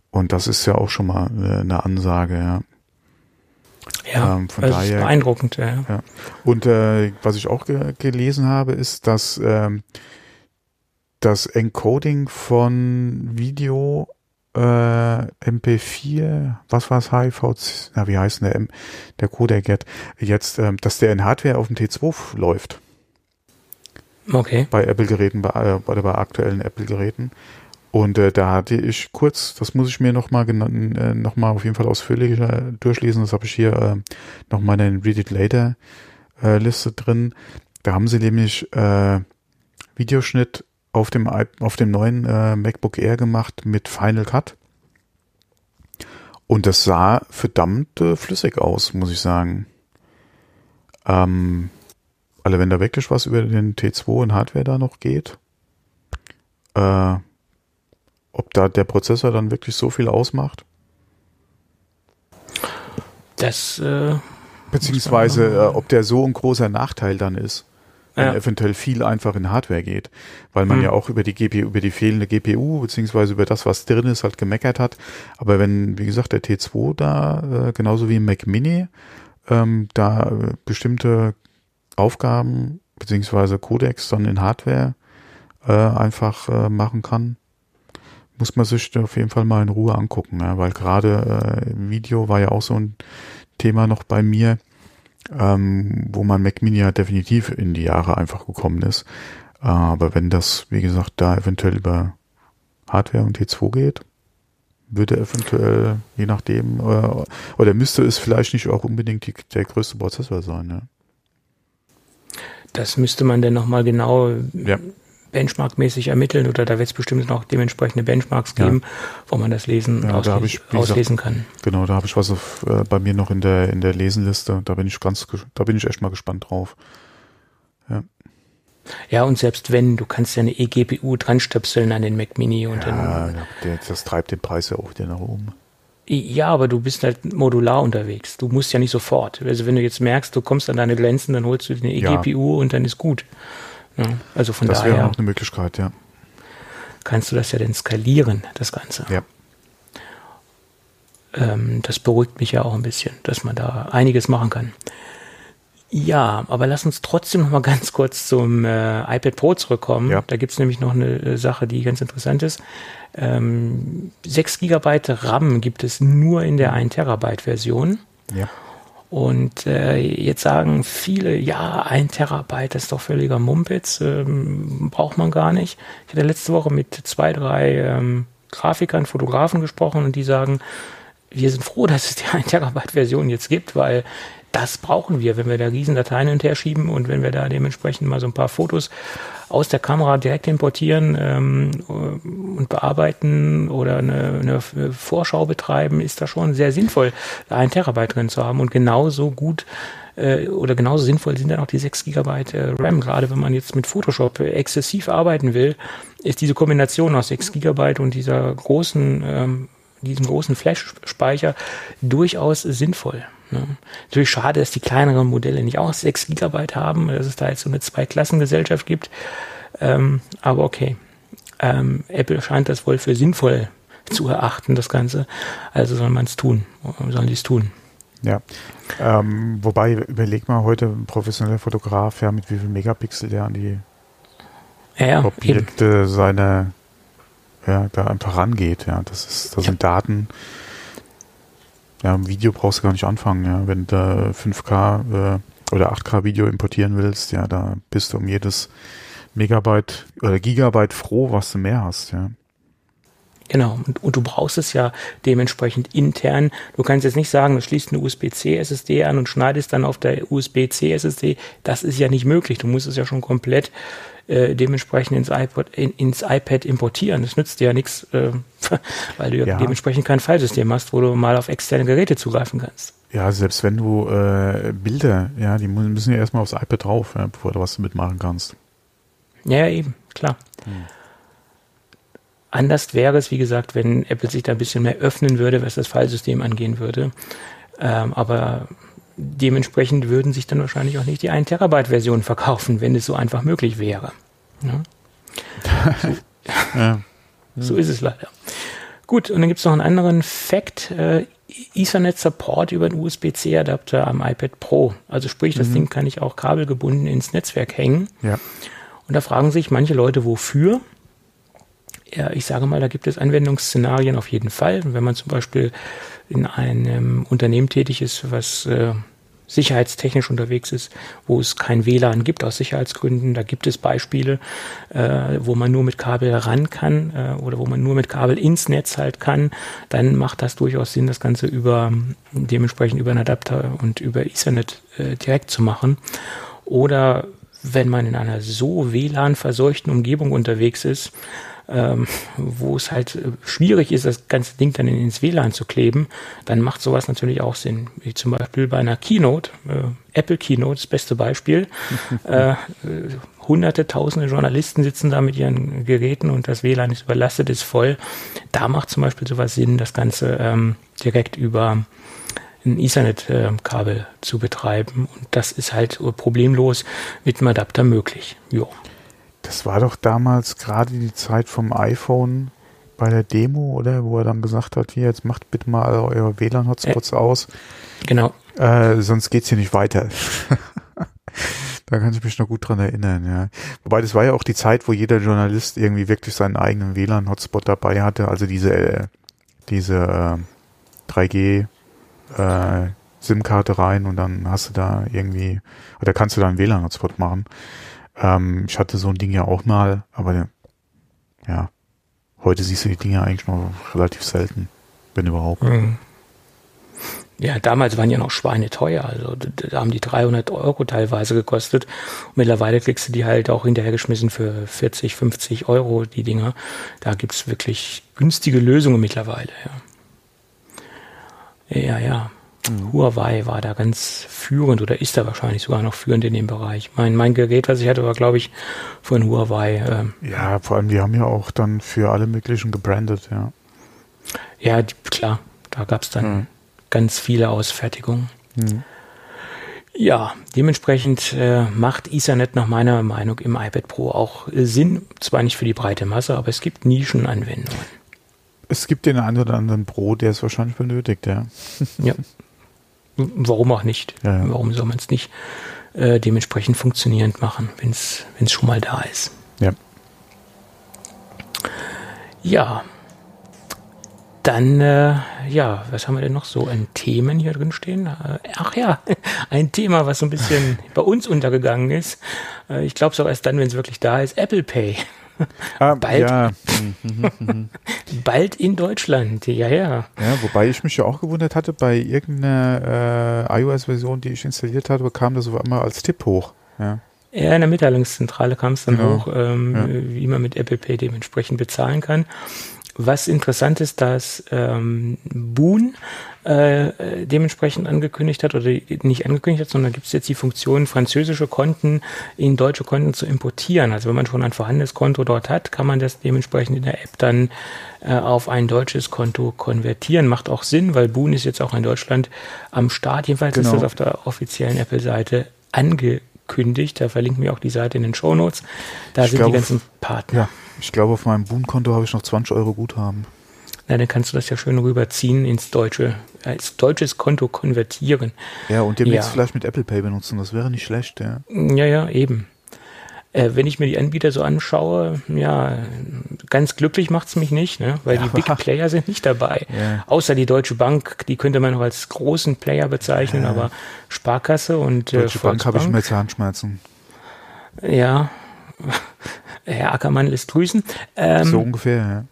Und das ist ja auch schon mal äh, eine Ansage, ja. Ja, ähm, von daher, ist beeindruckend, ja. ja. Und äh, was ich auch ge gelesen habe, ist, dass ähm, das Encoding von Video äh, MP4, was war es, HIV, na wie heißt der, M, der Codec jetzt, jetzt ähm, dass der in Hardware auf dem T2 läuft. Okay. Bei Apple-Geräten, bei, äh, bei, bei aktuellen Apple-Geräten. Und äh, da hatte ich kurz, das muss ich mir nochmal äh, noch mal auf jeden Fall ausführlicher durchlesen, das habe ich hier äh, nochmal in Read It Later äh, Liste drin. Da haben sie nämlich äh, Videoschnitt auf dem, auf dem neuen äh, MacBook Air gemacht mit Final Cut. Und das sah verdammt äh, flüssig aus, muss ich sagen. Ähm, also wenn da wirklich was über den T2 in Hardware da noch geht, äh, ob da der Prozessor dann wirklich so viel ausmacht? Das äh, beziehungsweise äh, ob der so ein großer Nachteil dann ist wenn ja. eventuell viel einfach in Hardware geht, weil man mhm. ja auch über die GPU, über die fehlende GPU beziehungsweise über das, was drin ist, halt gemeckert hat. Aber wenn, wie gesagt, der T2 da äh, genauso wie im Mac Mini ähm, da äh, bestimmte Aufgaben beziehungsweise Codecs dann in Hardware äh, einfach äh, machen kann, muss man sich auf jeden Fall mal in Ruhe angucken, ja, weil gerade äh, Video war ja auch so ein Thema noch bei mir ähm, wo man Mac Mini ja definitiv in die Jahre einfach gekommen ist. Aber wenn das, wie gesagt, da eventuell über Hardware und T2 geht, würde eventuell, je nachdem, äh, oder müsste es vielleicht nicht auch unbedingt die, der größte Prozessor sein, ja. Das müsste man dann nochmal genau ja benchmarkmäßig ermitteln oder da wird es bestimmt noch dementsprechende Benchmarks geben, ja. wo man das lesen ja, da ich, auslesen gesagt, kann. Genau, da habe ich was auf, äh, bei mir noch in der in der Lesenliste. Da bin ich ganz, da bin ich echt mal gespannt drauf. Ja. Ja, und selbst wenn, du kannst ja eine eGPU dran stöpseln an den Mac Mini und ja, dann. Der, das treibt den Preis ja auch wieder nach oben. Ja, aber du bist halt modular unterwegs. Du musst ja nicht sofort. Also wenn du jetzt merkst, du kommst an deine Grenzen, dann holst du eine eGPU ja. und dann ist gut. Ja, also von das daher. Das wäre auch eine Möglichkeit, ja. Kannst du das ja dann skalieren, das Ganze. Ja. Ähm, das beruhigt mich ja auch ein bisschen, dass man da einiges machen kann. Ja, aber lass uns trotzdem noch mal ganz kurz zum äh, iPad Pro zurückkommen. Ja. Da gibt's nämlich noch eine äh, Sache, die ganz interessant ist. Ähm, 6 GB RAM gibt es nur in der 1 Terabyte Version. Ja. Und äh, jetzt sagen viele, ja, ein Terabyte ist doch völliger Mumpitz, ähm, braucht man gar nicht. Ich hatte letzte Woche mit zwei, drei ähm, Grafikern, Fotografen gesprochen und die sagen, wir sind froh, dass es die 1 Terabyte Version jetzt gibt, weil das brauchen wir, wenn wir da riesen Dateien hinterher schieben und wenn wir da dementsprechend mal so ein paar Fotos aus der Kamera direkt importieren ähm, und bearbeiten oder eine, eine Vorschau betreiben, ist da schon sehr sinnvoll, da ein Terabyte drin zu haben und genauso gut äh, oder genauso sinnvoll sind dann auch die 6 Gigabyte äh, RAM. Gerade wenn man jetzt mit Photoshop exzessiv arbeiten will, ist diese Kombination aus 6 Gigabyte und dieser großen ähm, diesem großen Flash-Speicher durchaus sinnvoll. Ne? Natürlich schade, dass die kleineren Modelle nicht auch 6 GB haben, dass es da jetzt so eine Zweiklassengesellschaft gibt. Ähm, aber okay. Ähm, Apple scheint das wohl für sinnvoll zu erachten, das Ganze. Also soll man es tun, sollen die es tun. Ja, ähm, wobei, überleg mal heute ein professioneller Fotograf, ja, mit wie viel Megapixel der an die ja, ja, Objekte seine, ja, da einfach rangeht, ja, das ist, das ja. sind Daten, ja, im Video brauchst du gar nicht anfangen, ja, wenn du 5K äh, oder 8K Video importieren willst, ja, da bist du um jedes Megabyte oder Gigabyte froh, was du mehr hast, ja. Genau, und, und, du brauchst es ja dementsprechend intern. Du kannst jetzt nicht sagen, du schließt eine USB-C SSD an und schneidest dann auf der USB-C SSD. Das ist ja nicht möglich. Du musst es ja schon komplett äh, dementsprechend ins iPod, in, ins iPad importieren. Das nützt dir ja nichts, äh, weil du ja, dementsprechend kein Filesystem hast, wo du mal auf externe Geräte zugreifen kannst. Ja, selbst wenn du äh, Bilder, ja, die müssen ja erstmal aufs iPad drauf, ja, bevor du was damit machen kannst. Ja, eben, klar. Hm. Anders wäre es, wie gesagt, wenn Apple sich da ein bisschen mehr öffnen würde, was das Fallsystem angehen würde. Ähm, aber dementsprechend würden sich dann wahrscheinlich auch nicht die 1 Terabyte Version verkaufen, wenn es so einfach möglich wäre. Ja. So, ja. so ist es leider. Gut, und dann gibt es noch einen anderen Fact. Äh, Ethernet Support über einen USB-C Adapter am iPad Pro. Also sprich, das mhm. Ding kann ich auch kabelgebunden ins Netzwerk hängen. Ja. Und da fragen sich manche Leute, wofür? Ja, ich sage mal, da gibt es Anwendungsszenarien auf jeden Fall. Wenn man zum Beispiel in einem Unternehmen tätig ist, was äh, sicherheitstechnisch unterwegs ist, wo es kein WLAN gibt aus Sicherheitsgründen. Da gibt es Beispiele, äh, wo man nur mit Kabel ran kann äh, oder wo man nur mit Kabel ins Netz halt kann. Dann macht das durchaus Sinn, das Ganze über dementsprechend über einen Adapter und über Ethernet äh, direkt zu machen. Oder wenn man in einer so WLAN-verseuchten Umgebung unterwegs ist, ähm, wo es halt äh, schwierig ist, das ganze Ding dann ins WLAN zu kleben, dann macht sowas natürlich auch Sinn. Wie zum Beispiel bei einer Keynote, äh, Apple Keynote, das beste Beispiel. äh, hunderte, tausende Journalisten sitzen da mit ihren Geräten und das WLAN ist überlastet, ist voll. Da macht zum Beispiel sowas Sinn, das Ganze ähm, direkt über ein Ethernet-Kabel äh, zu betreiben. Und das ist halt problemlos mit einem Adapter möglich. Jo. Das war doch damals gerade die Zeit vom iPhone bei der Demo, oder? Wo er dann gesagt hat, hier, jetzt macht bitte mal eure WLAN-Hotspots äh, aus. Genau. Äh, sonst geht's hier nicht weiter. da kann ich mich noch gut dran erinnern, ja. Wobei, das war ja auch die Zeit, wo jeder Journalist irgendwie wirklich seinen eigenen WLAN-Hotspot dabei hatte, also diese, äh, diese äh, 3G äh, SIM-Karte rein und dann hast du da irgendwie, oder kannst du da einen WLAN-Hotspot machen. Ähm, ich hatte so ein Ding ja auch mal, aber ja, heute siehst du die Dinge eigentlich noch relativ selten, wenn überhaupt. Mhm. Ja, damals waren ja noch Schweine teuer. Also da haben die 300 Euro teilweise gekostet. Und mittlerweile kriegst du die halt auch hinterhergeschmissen für 40, 50 Euro, die Dinger. Da gibt's wirklich günstige Lösungen mittlerweile. Ja, ja. ja. Mhm. Huawei war da ganz führend oder ist da wahrscheinlich sogar noch führend in dem Bereich. Mein, mein Gerät, was ich hatte, war, glaube ich, von Huawei. Ähm, ja, vor allem, die haben ja auch dann für alle möglichen gebrandet, ja. Ja, die, klar, da gab es dann mhm. ganz viele Ausfertigungen. Mhm. Ja, dementsprechend äh, macht Ethernet nach meiner Meinung im iPad Pro auch äh, Sinn, zwar nicht für die breite Masse, aber es gibt Nischenanwendungen. Es gibt den einen oder anderen Pro, der es wahrscheinlich benötigt, ja. Ja, warum auch nicht? Ja. Warum soll man es nicht äh, dementsprechend funktionierend machen, wenn es schon mal da ist? Ja. Ja. Dann, äh, ja, was haben wir denn noch so an Themen hier drin stehen? Äh, ach ja, ein Thema, was so ein bisschen bei uns untergegangen ist. Äh, ich glaube es auch erst dann, wenn es wirklich da ist. Apple Pay. Ah, bald, ja. bald in Deutschland, ja, ja. Ja, wobei ich mich ja auch gewundert hatte, bei irgendeiner äh, iOS-Version, die ich installiert hatte, kam das so einmal als Tipp hoch. Ja. Ja, in der Mitteilungszentrale kam es dann genau. hoch, ähm, ja. wie man mit Apple Pay dementsprechend bezahlen kann. Was interessant ist, dass ähm, Boon äh, dementsprechend angekündigt hat oder nicht angekündigt hat, sondern gibt es jetzt die Funktion, französische Konten in deutsche Konten zu importieren. Also wenn man schon ein vorhandenes Konto dort hat, kann man das dementsprechend in der App dann äh, auf ein deutsches Konto konvertieren. Macht auch Sinn, weil Boon ist jetzt auch in Deutschland am Start. Jedenfalls genau. ist das auf der offiziellen Apple-Seite angekündigt. Da verlinken wir auch die Seite in den Show Notes. Da ich sind glaube, die ganzen Partner. Ja, ich glaube, auf meinem Boon-Konto habe ich noch 20 Euro Guthaben. Na, dann kannst du das ja schön rüberziehen ins deutsche, als deutsches Konto konvertieren. Ja, und demnächst ja. vielleicht mit Apple Pay benutzen, das wäre nicht schlecht, ja. Ja, ja, eben. Äh, wenn ich mir die Anbieter so anschaue, ja, ganz glücklich macht's mich nicht, ne? weil ja, die Big Player sind nicht dabei. Ja. Außer die Deutsche Bank, die könnte man noch als großen Player bezeichnen, aber Sparkasse und äh, Deutsche äh, Bank habe ich immer jetzt Handschmerzen. Ja, Herr Ackermann lässt grüßen. Ähm, so ungefähr, ja.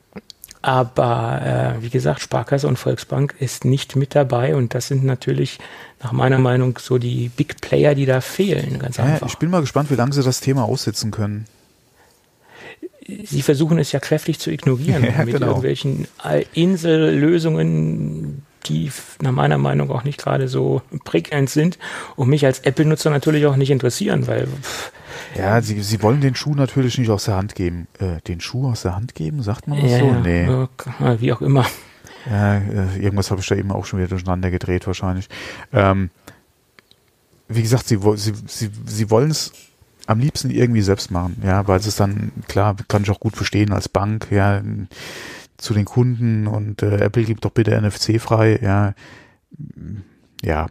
Aber äh, wie gesagt, Sparkasse und Volksbank ist nicht mit dabei und das sind natürlich nach meiner Meinung so die Big Player, die da fehlen. Ganz ja, einfach. Ich bin mal gespannt, wie lange sie das Thema aussitzen können. Sie versuchen es ja kräftig zu ignorieren ja, mit genau. irgendwelchen Insellösungen, die nach meiner Meinung auch nicht gerade so prägend sind und mich als Apple-Nutzer natürlich auch nicht interessieren, weil pff, ja, sie, sie wollen den Schuh natürlich nicht aus der Hand geben. Äh, den Schuh aus der Hand geben, sagt man das ja, so? Nee. Wie auch immer. Ja, äh, irgendwas habe ich da eben auch schon wieder durcheinander gedreht wahrscheinlich. Ähm, wie gesagt, sie, sie, sie, sie wollen es am liebsten irgendwie selbst machen, ja, weil es dann, klar, kann ich auch gut verstehen als Bank, ja, zu den Kunden und äh, Apple gibt doch bitte NFC frei, ja, ja,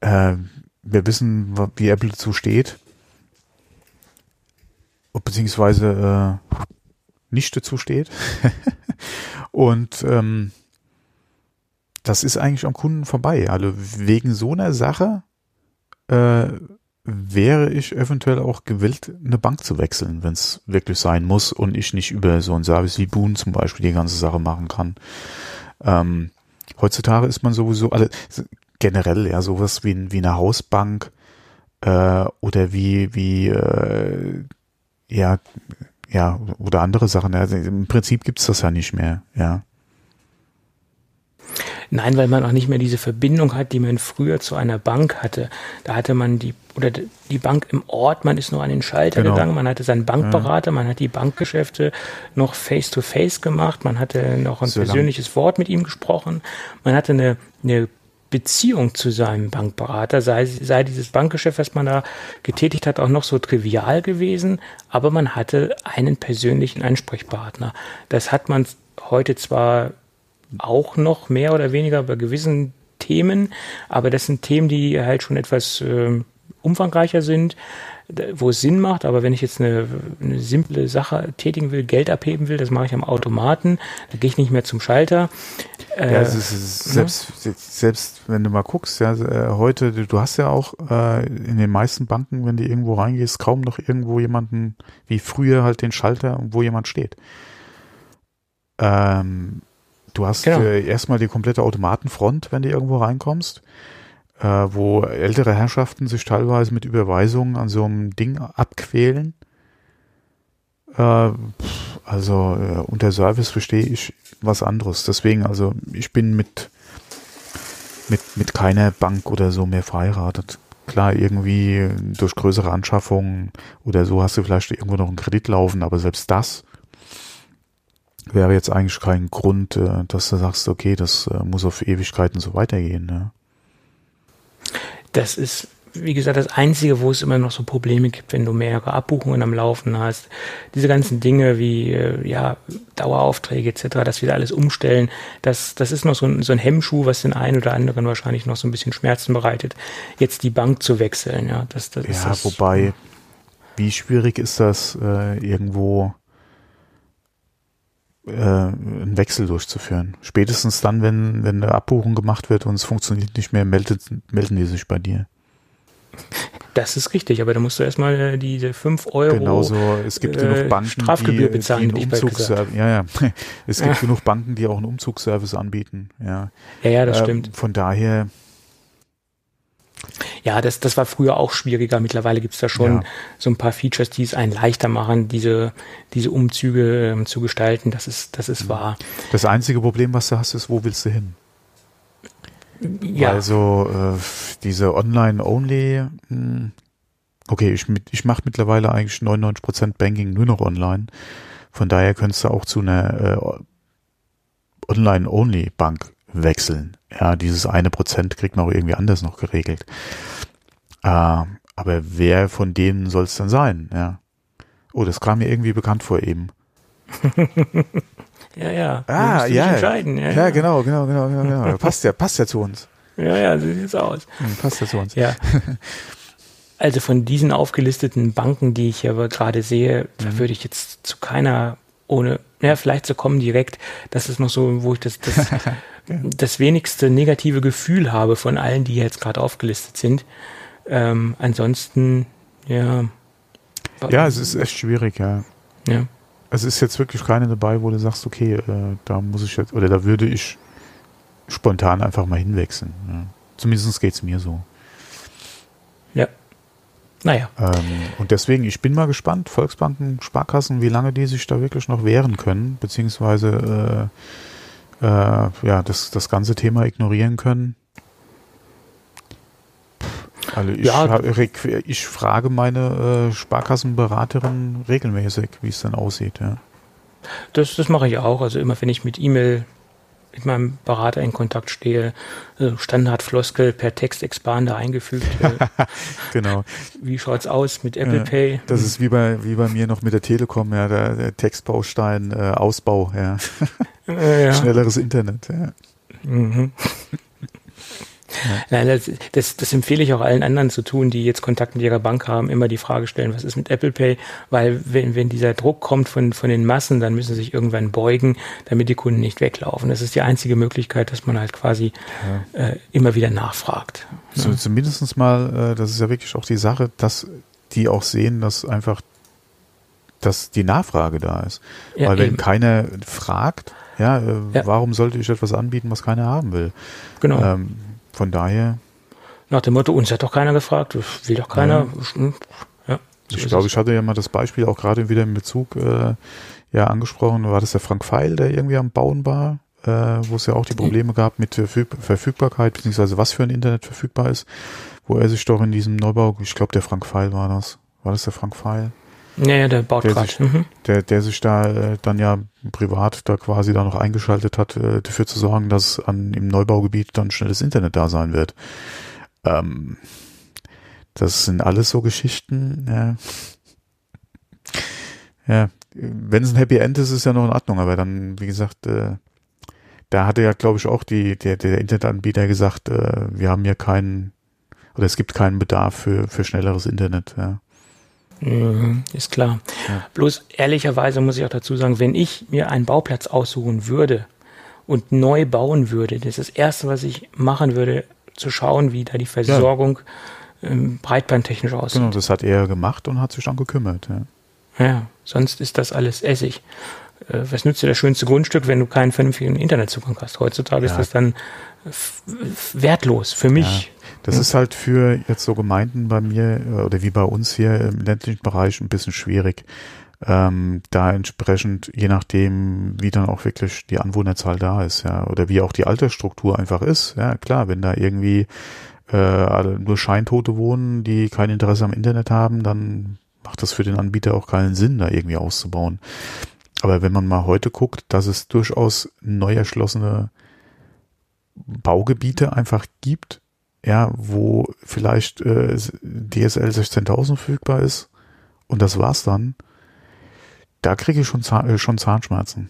äh, wir wissen, wie Apple dazu steht beziehungsweise äh, nicht dazu steht. und ähm, das ist eigentlich am Kunden vorbei. Also wegen so einer Sache äh, wäre ich eventuell auch gewillt, eine Bank zu wechseln, wenn es wirklich sein muss und ich nicht über so einen Service wie Boon zum Beispiel die ganze Sache machen kann. Ähm, heutzutage ist man sowieso, also generell ja sowas wie, wie eine Hausbank äh, oder wie, wie äh, ja, ja, oder andere Sachen. Also Im Prinzip gibt's das ja nicht mehr, ja. Nein, weil man auch nicht mehr diese Verbindung hat, die man früher zu einer Bank hatte. Da hatte man die, oder die Bank im Ort, man ist nur an den Schalter genau. gegangen, man hatte seinen Bankberater, ja. man hat die Bankgeschäfte noch face to face gemacht, man hatte noch ein so persönliches lang. Wort mit ihm gesprochen, man hatte eine, eine Beziehung zu seinem Bankberater, sei, sei dieses Bankgeschäft, was man da getätigt hat, auch noch so trivial gewesen, aber man hatte einen persönlichen Ansprechpartner. Das hat man heute zwar auch noch mehr oder weniger bei gewissen Themen, aber das sind Themen, die halt schon etwas äh, umfangreicher sind wo es Sinn macht, aber wenn ich jetzt eine, eine simple Sache tätigen will, Geld abheben will, das mache ich am Automaten, da gehe ich nicht mehr zum Schalter. Äh, ja, ist, selbst, ne? selbst wenn du mal guckst, ja, äh, heute, du hast ja auch äh, in den meisten Banken, wenn du irgendwo reingehst, kaum noch irgendwo jemanden, wie früher halt den Schalter, wo jemand steht. Ähm, du hast genau. äh, erstmal die komplette Automatenfront, wenn du irgendwo reinkommst äh, wo ältere Herrschaften sich teilweise mit Überweisungen an so einem Ding abquälen. Äh, also äh, unter Service verstehe ich was anderes. Deswegen, also ich bin mit, mit, mit keiner Bank oder so mehr verheiratet. Klar, irgendwie durch größere Anschaffungen oder so hast du vielleicht irgendwo noch einen Kredit laufen, aber selbst das wäre jetzt eigentlich kein Grund, äh, dass du sagst, okay, das äh, muss auf Ewigkeiten so weitergehen. Ne? Das ist, wie gesagt, das Einzige, wo es immer noch so Probleme gibt, wenn du mehrere Abbuchungen am Laufen hast. Diese ganzen Dinge wie äh, ja, Daueraufträge etc., dass wir da alles umstellen, das, das ist noch so ein, so ein Hemmschuh, was den einen oder anderen wahrscheinlich noch so ein bisschen Schmerzen bereitet, jetzt die Bank zu wechseln. Ja, das, das ja das, wobei, wie schwierig ist das äh, irgendwo äh, einen Wechsel durchzuführen. Spätestens dann, wenn, wenn eine Abbuchung gemacht wird und es funktioniert nicht mehr, meldet, melden die sich bei dir. Das ist richtig, aber da musst du erstmal äh, diese 5 Euro Genauso, es gibt äh, genug Banken, Strafgebühr bezahlen, die, die Umzugsservice, ja, ja. Es gibt ja. genug Banken, die auch einen Umzugsservice anbieten, ja. Ja, ja, das ähm, stimmt. Von daher, ja, das, das war früher auch schwieriger. Mittlerweile gibt's da schon ja. so ein paar Features, die es einen leichter machen, diese, diese Umzüge ähm, zu gestalten. Das ist, das ist mhm. wahr. Das einzige Problem, was du hast, ist, wo willst du hin? Ja. Also äh, diese Online-Only, hm, okay, ich, ich mache mittlerweile eigentlich 99% Banking nur noch online. Von daher könntest du auch zu einer äh, Online-Only-Bank wechseln. Ja, dieses eine Prozent kriegt man auch irgendwie anders noch geregelt. Äh, aber wer von denen soll es dann sein? Ja. Oh, das kam mir irgendwie bekannt vor eben. Ja, ja. Ah, ja. Entscheiden. Ja, ja, genau, genau, genau, genau, genau. passt ja, passt ja zu uns. Ja, ja, so sieht's aus. Hm, passt ja zu uns. Ja. Also von diesen aufgelisteten Banken, die ich aber gerade sehe, mhm. würde ich jetzt zu keiner ohne, ja, vielleicht zu kommen direkt. Das ist noch so, wo ich das, das, das wenigste negative Gefühl habe von allen, die jetzt gerade aufgelistet sind. Ähm, ansonsten, ja. Ja, es ist echt schwierig, ja. Ja. Es ist jetzt wirklich keine dabei, wo du sagst, okay, äh, da muss ich jetzt, oder da würde ich spontan einfach mal hinwechseln. Ja. Zumindest geht es mir so. Ja. Naja. Ähm, und deswegen, ich bin mal gespannt, Volksbanken, Sparkassen, wie lange die sich da wirklich noch wehren können, beziehungsweise äh, äh, ja, das, das ganze Thema ignorieren können. Also ich, ja. ich frage meine äh, Sparkassenberaterin regelmäßig, wie es dann aussieht. Ja. Das, das mache ich auch. Also immer wenn ich mit E-Mail mit meinem Berater in Kontakt stehe, äh, Standardfloskel per Textexpander eingefügt. Äh, genau. Wie schaut's aus mit Apple ja, Pay? Das ist wie bei wie bei mir noch mit der Telekom, ja, der, der Textbaustein äh, Ausbau, ja. ja. Schnelleres Internet, ja. Mhm. Nein, das, das, das, empfehle ich auch allen anderen zu tun, die jetzt Kontakt mit ihrer Bank haben, immer die Frage stellen, was ist mit Apple Pay? Weil wenn, wenn dieser Druck kommt von, von den Massen, dann müssen sie sich irgendwann beugen, damit die Kunden nicht weglaufen. Das ist die einzige Möglichkeit, dass man halt quasi ja. äh, immer wieder nachfragt. So, ja. Zumindest mal, äh, das ist ja wirklich auch die Sache, dass die auch sehen, dass einfach dass die Nachfrage da ist. Ja, Weil wenn eben. keiner fragt, ja, äh, ja, warum sollte ich etwas anbieten, was keiner haben will? Genau. Ähm, von daher. Nach dem Motto, uns hat doch keiner gefragt, will doch keiner. Ja. ja so ich glaube, ich hatte ja mal das Beispiel auch gerade wieder in Bezug äh, ja angesprochen, war das der Frank Feil, der irgendwie am Bauen war, äh, wo es ja auch die Probleme gab mit Verfügbarkeit, beziehungsweise was für ein Internet verfügbar ist, wo er sich doch in diesem Neubau, ich glaube, der Frank Feil war das. War das der Frank Feil? Ja, ja, der baut gerade. Mhm. Der, der sich da äh, dann ja privat da quasi da noch eingeschaltet hat, äh, dafür zu sorgen, dass an im Neubaugebiet dann schnelles Internet da sein wird. Ähm, das sind alles so Geschichten, ja. Ja, wenn es ein Happy End ist, ist ja noch in Ordnung, aber dann, wie gesagt, äh, da hatte ja, glaube ich, auch die, der, der Internetanbieter gesagt, äh, wir haben ja keinen, oder es gibt keinen Bedarf für, für schnelleres Internet, ja. Mhm, ist klar. Ja. Bloß ehrlicherweise muss ich auch dazu sagen, wenn ich mir einen Bauplatz aussuchen würde und neu bauen würde, das ist das Erste, was ich machen würde, zu schauen, wie da die Versorgung ja. ähm, breitbandtechnisch aussieht. Genau, das hat er gemacht und hat sich dann gekümmert. Ja, ja sonst ist das alles Essig. Äh, was nützt dir das schönste Grundstück, wenn du keinen vernünftigen Internetzugang hast? Heutzutage ist das dann wertlos für mich. Das ja. ist halt für jetzt so Gemeinden bei mir äh, oder wie bei uns hier im ländlichen Bereich ein bisschen schwierig. Ähm, da entsprechend, je nachdem, wie dann auch wirklich die Anwohnerzahl da ist, ja, oder wie auch die Altersstruktur einfach ist, ja, klar, wenn da irgendwie äh, nur Scheintote wohnen, die kein Interesse am Internet haben, dann macht das für den Anbieter auch keinen Sinn, da irgendwie auszubauen. Aber wenn man mal heute guckt, dass es durchaus neu erschlossene Baugebiete einfach gibt, ja, wo vielleicht äh, DSL 16.000 verfügbar ist und das war's dann, da kriege ich schon, Zahn, äh, schon Zahnschmerzen.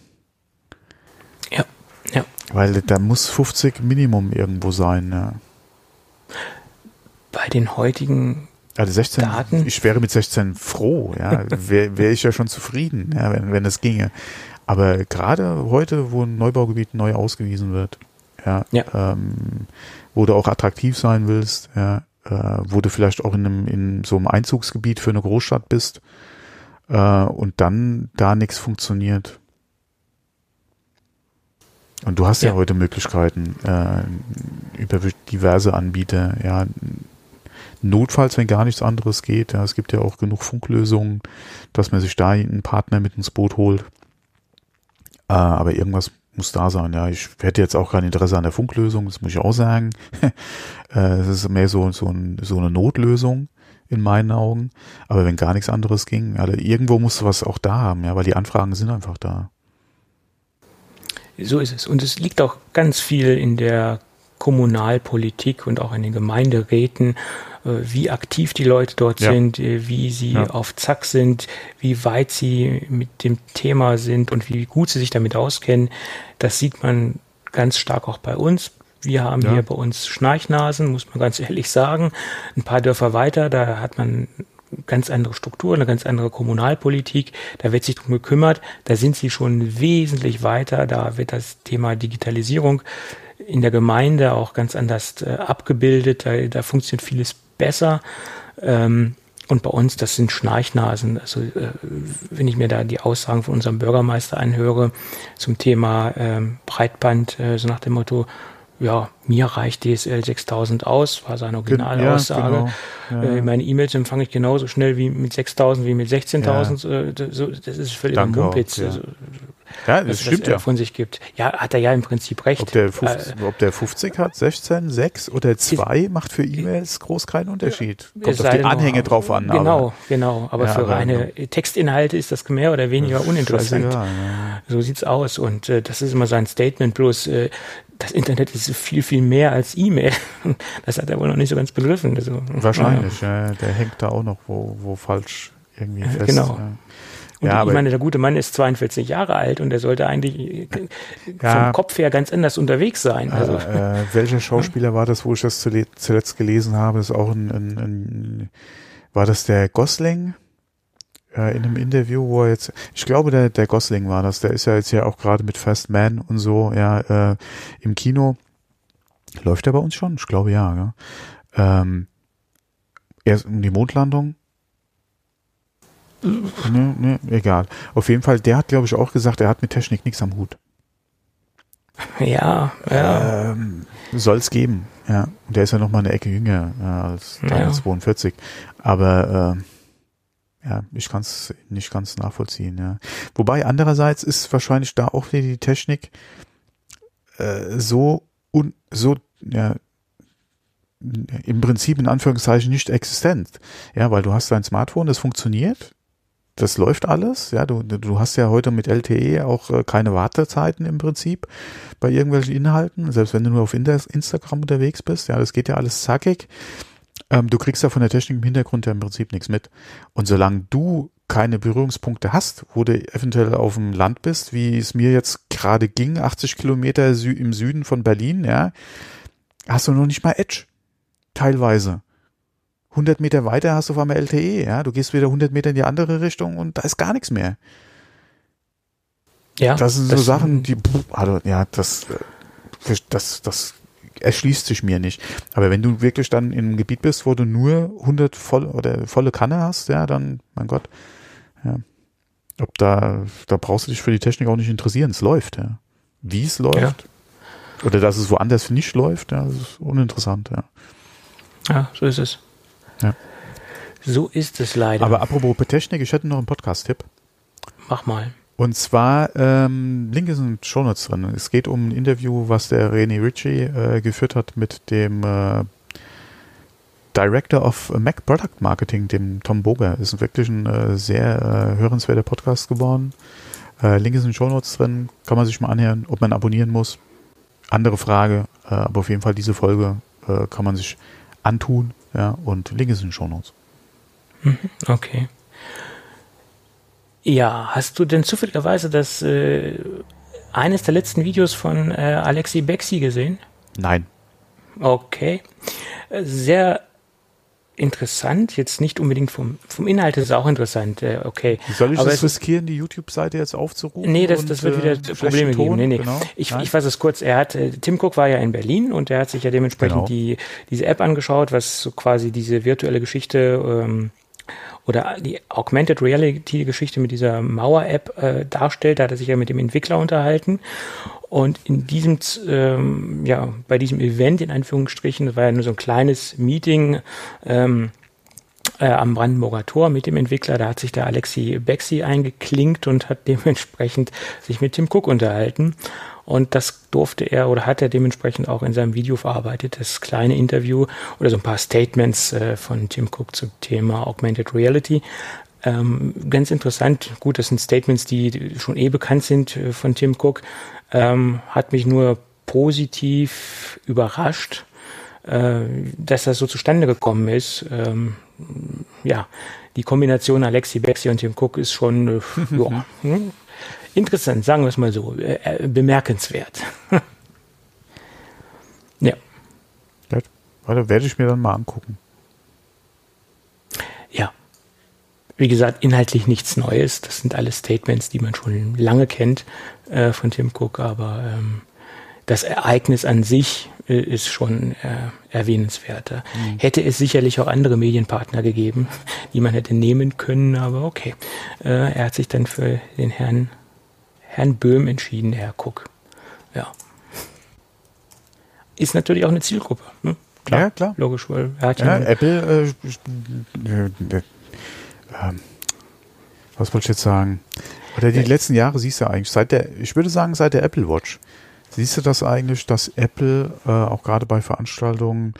Ja, ja. Weil da muss 50 Minimum irgendwo sein, ja. Bei den heutigen also 16, Daten? ich wäre mit 16 froh, ja, wäre wär ich ja schon zufrieden, ja, wenn, wenn es ginge. Aber gerade heute, wo ein Neubaugebiet neu ausgewiesen wird, ja, ja. Ähm, wo du auch attraktiv sein willst, ja, äh, wo du vielleicht auch in einem in so einem Einzugsgebiet für eine Großstadt bist äh, und dann da nichts funktioniert. Und du hast ja, ja heute Möglichkeiten äh, über diverse Anbieter, ja, notfalls, wenn gar nichts anderes geht, ja, es gibt ja auch genug Funklösungen, dass man sich da einen Partner mit ins Boot holt. Äh, aber irgendwas muss da sein. Ja, ich hätte jetzt auch kein Interesse an der Funklösung, das muss ich auch sagen. Es äh, ist mehr so, so, ein, so eine Notlösung in meinen Augen. Aber wenn gar nichts anderes ging, also irgendwo musst du was auch da haben, ja, weil die Anfragen sind einfach da. So ist es. Und es liegt auch ganz viel in der Kommunalpolitik und auch in den Gemeinderäten, wie aktiv die Leute dort ja. sind, äh, wie sie ja. auf Zack sind, wie weit sie mit dem Thema sind und wie gut sie sich damit auskennen. Das sieht man ganz stark auch bei uns. Wir haben ja. hier bei uns Schnarchnasen, muss man ganz ehrlich sagen. Ein paar Dörfer weiter, da hat man ganz andere Struktur, eine ganz andere Kommunalpolitik. Da wird sich drum gekümmert. Da sind sie schon wesentlich weiter. Da wird das Thema Digitalisierung in der Gemeinde auch ganz anders äh, abgebildet. Da, da funktioniert vieles besser. Ähm, und bei uns, das sind Schnarchnasen. Also äh, wenn ich mir da die Aussagen von unserem Bürgermeister anhöre zum Thema ähm, Breitband, äh, so nach dem Motto, ja, mir reicht DSL 6000 aus, war seine Originalaussage. Ja, genau. ja. Äh, meine E-Mails empfange ich genauso schnell wie mit 6000 wie mit 16.000. Ja. Äh, so, das ist völlig Mumpitz. Auch, also, ja, das stimmt ja. von sich gibt. Ja, hat er ja im Prinzip recht. Ob der, 50, äh, ob der 50 hat, 16, 6 oder 2 macht für E-Mails groß keinen Unterschied. Kommt auf die Anhänge drauf an. Genau, aber, genau. Aber ja, für aber reine ja. Textinhalte ist das mehr oder weniger uninteressant. Ja, so sieht's aus. Und äh, das ist immer sein Statement. Bloß äh, das Internet ist viel, viel mehr als E-Mail. Das hat er wohl noch nicht so ganz begriffen. Also, Wahrscheinlich, ja. Der hängt da auch noch wo, wo falsch irgendwie fest. Genau. Und ja, ich meine, der gute Mann ist 42 Jahre alt und er sollte eigentlich äh, ja, vom Kopf her ganz anders unterwegs sein. Also. Äh, welcher Schauspieler war das, wo ich das zuletzt gelesen habe? Ist auch ein, ein, ein war das der Gosling? Äh, in einem Interview, wo er jetzt, ich glaube, der, der Gosling war das, der ist ja jetzt ja auch gerade mit First Man und so, ja, äh, im Kino. Läuft er bei uns schon? Ich glaube ja, ja. Ähm, erst um die Mondlandung Ne, ne, egal. Auf jeden Fall, der hat, glaube ich, auch gesagt, er hat mit Technik nichts am Hut. Ja, ja. Ähm, Soll es geben, ja. Und der ist ja noch mal eine Ecke jünger ja, als ja. 42. Aber äh, ja, ich kann es nicht ganz nachvollziehen, ja. Wobei andererseits ist wahrscheinlich da auch wieder die Technik äh, so und so, ja, im Prinzip in Anführungszeichen nicht existent. Ja, weil du hast dein Smartphone, das funktioniert, das läuft alles. Ja, du, du hast ja heute mit LTE auch äh, keine Wartezeiten im Prinzip bei irgendwelchen Inhalten, selbst wenn du nur auf Instagram unterwegs bist. Ja, das geht ja alles zackig. Ähm, du kriegst ja von der Technik im Hintergrund ja im Prinzip nichts mit. Und solange du keine Berührungspunkte hast, wo du eventuell auf dem Land bist, wie es mir jetzt gerade ging, 80 Kilometer im Süden von Berlin, ja, hast du noch nicht mal Edge. Teilweise. 100 Meter weiter hast du auf einmal LTE, ja, du gehst wieder 100 Meter in die andere Richtung und da ist gar nichts mehr. Ja. Das sind so das Sachen, die, also, ja, das, äh, das, das erschließt sich mir nicht. Aber wenn du wirklich dann in einem Gebiet bist, wo du nur 100 voll oder volle Kanne hast, ja, dann, mein Gott, ja. Ob da, da brauchst du dich für die Technik auch nicht interessieren. Es läuft, ja. Wie es läuft. Ja. Oder dass es woanders nicht läuft, ja, das ist uninteressant, ja. Ja, so ist es. Ja. So ist es leider. Aber apropos Technik, ich hätte noch einen Podcast-Tipp. Mach mal. Und zwar, ähm, Link ist in den Shownotes drin. Es geht um ein Interview, was der René Ritchie äh, geführt hat mit dem äh, Director of Mac Product Marketing, dem Tom Boger. Ist wirklich ein äh, sehr äh, hörenswerter Podcast geworden. Äh, Link ist in den Shownotes drin. Kann man sich mal anhören, ob man abonnieren muss. Andere Frage, äh, aber auf jeden Fall diese Folge kann man sich antun. Ja, und Link ist in den Shownotes. Mhm, okay. Ja, hast du denn zufälligerweise das äh, eines der letzten Videos von äh, Alexi Bexi gesehen? Nein. Okay. Sehr interessant, jetzt nicht unbedingt vom, vom Inhalt ist es auch interessant, äh, okay. Soll ich Aber das riskieren, die YouTube-Seite jetzt aufzurufen? Nee, das, das wird wieder äh, Probleme geben. Nee, nee. Genau. Ich, ich fasse es kurz, er hat, äh, Tim Cook war ja in Berlin und er hat sich ja dementsprechend genau. die, diese App angeschaut, was so quasi diese virtuelle Geschichte ähm, oder die Augmented Reality Geschichte mit dieser Mauer-App äh, darstellt. Da hat er sich ja mit dem Entwickler unterhalten. Und in diesem, ähm, ja, bei diesem Event in Anführungsstrichen, das war ja nur so ein kleines Meeting, ähm, äh, am Brandenburger Tor mit dem Entwickler. Da hat sich der Alexi Bexi eingeklinkt und hat dementsprechend sich mit Tim Cook unterhalten. Und das durfte er oder hat er dementsprechend auch in seinem Video verarbeitet. Das kleine Interview oder so ein paar Statements äh, von Tim Cook zum Thema Augmented Reality. Ähm, ganz interessant. Gut, das sind Statements, die schon eh bekannt sind äh, von Tim Cook. Ähm, hat mich nur positiv überrascht, äh, dass das so zustande gekommen ist. Ähm, ja, die Kombination Alexi Bexi und Tim Cook ist schon äh, ja, hm, interessant, sagen wir es mal so, äh, äh bemerkenswert. ja. Also werde ich mir dann mal angucken. Ja. Wie gesagt, inhaltlich nichts Neues. Das sind alles Statements, die man schon lange kennt äh, von Tim Cook, aber ähm, das Ereignis an sich äh, ist schon äh, erwähnenswerter. Mhm. Hätte es sicherlich auch andere Medienpartner gegeben, die man hätte nehmen können, aber okay. Äh, er hat sich dann für den Herrn, Herrn Böhm entschieden, Herr Cook. Ja. Ist natürlich auch eine Zielgruppe. Ne? Klar, ja, klar. Logisch, weil er hat ja, ja Apple, äh, äh, äh, was wollte ich jetzt sagen? Oder die letzten Jahre siehst du eigentlich, seit der, ich würde sagen, seit der Apple Watch Siehst du das eigentlich, dass Apple äh, auch gerade bei Veranstaltungen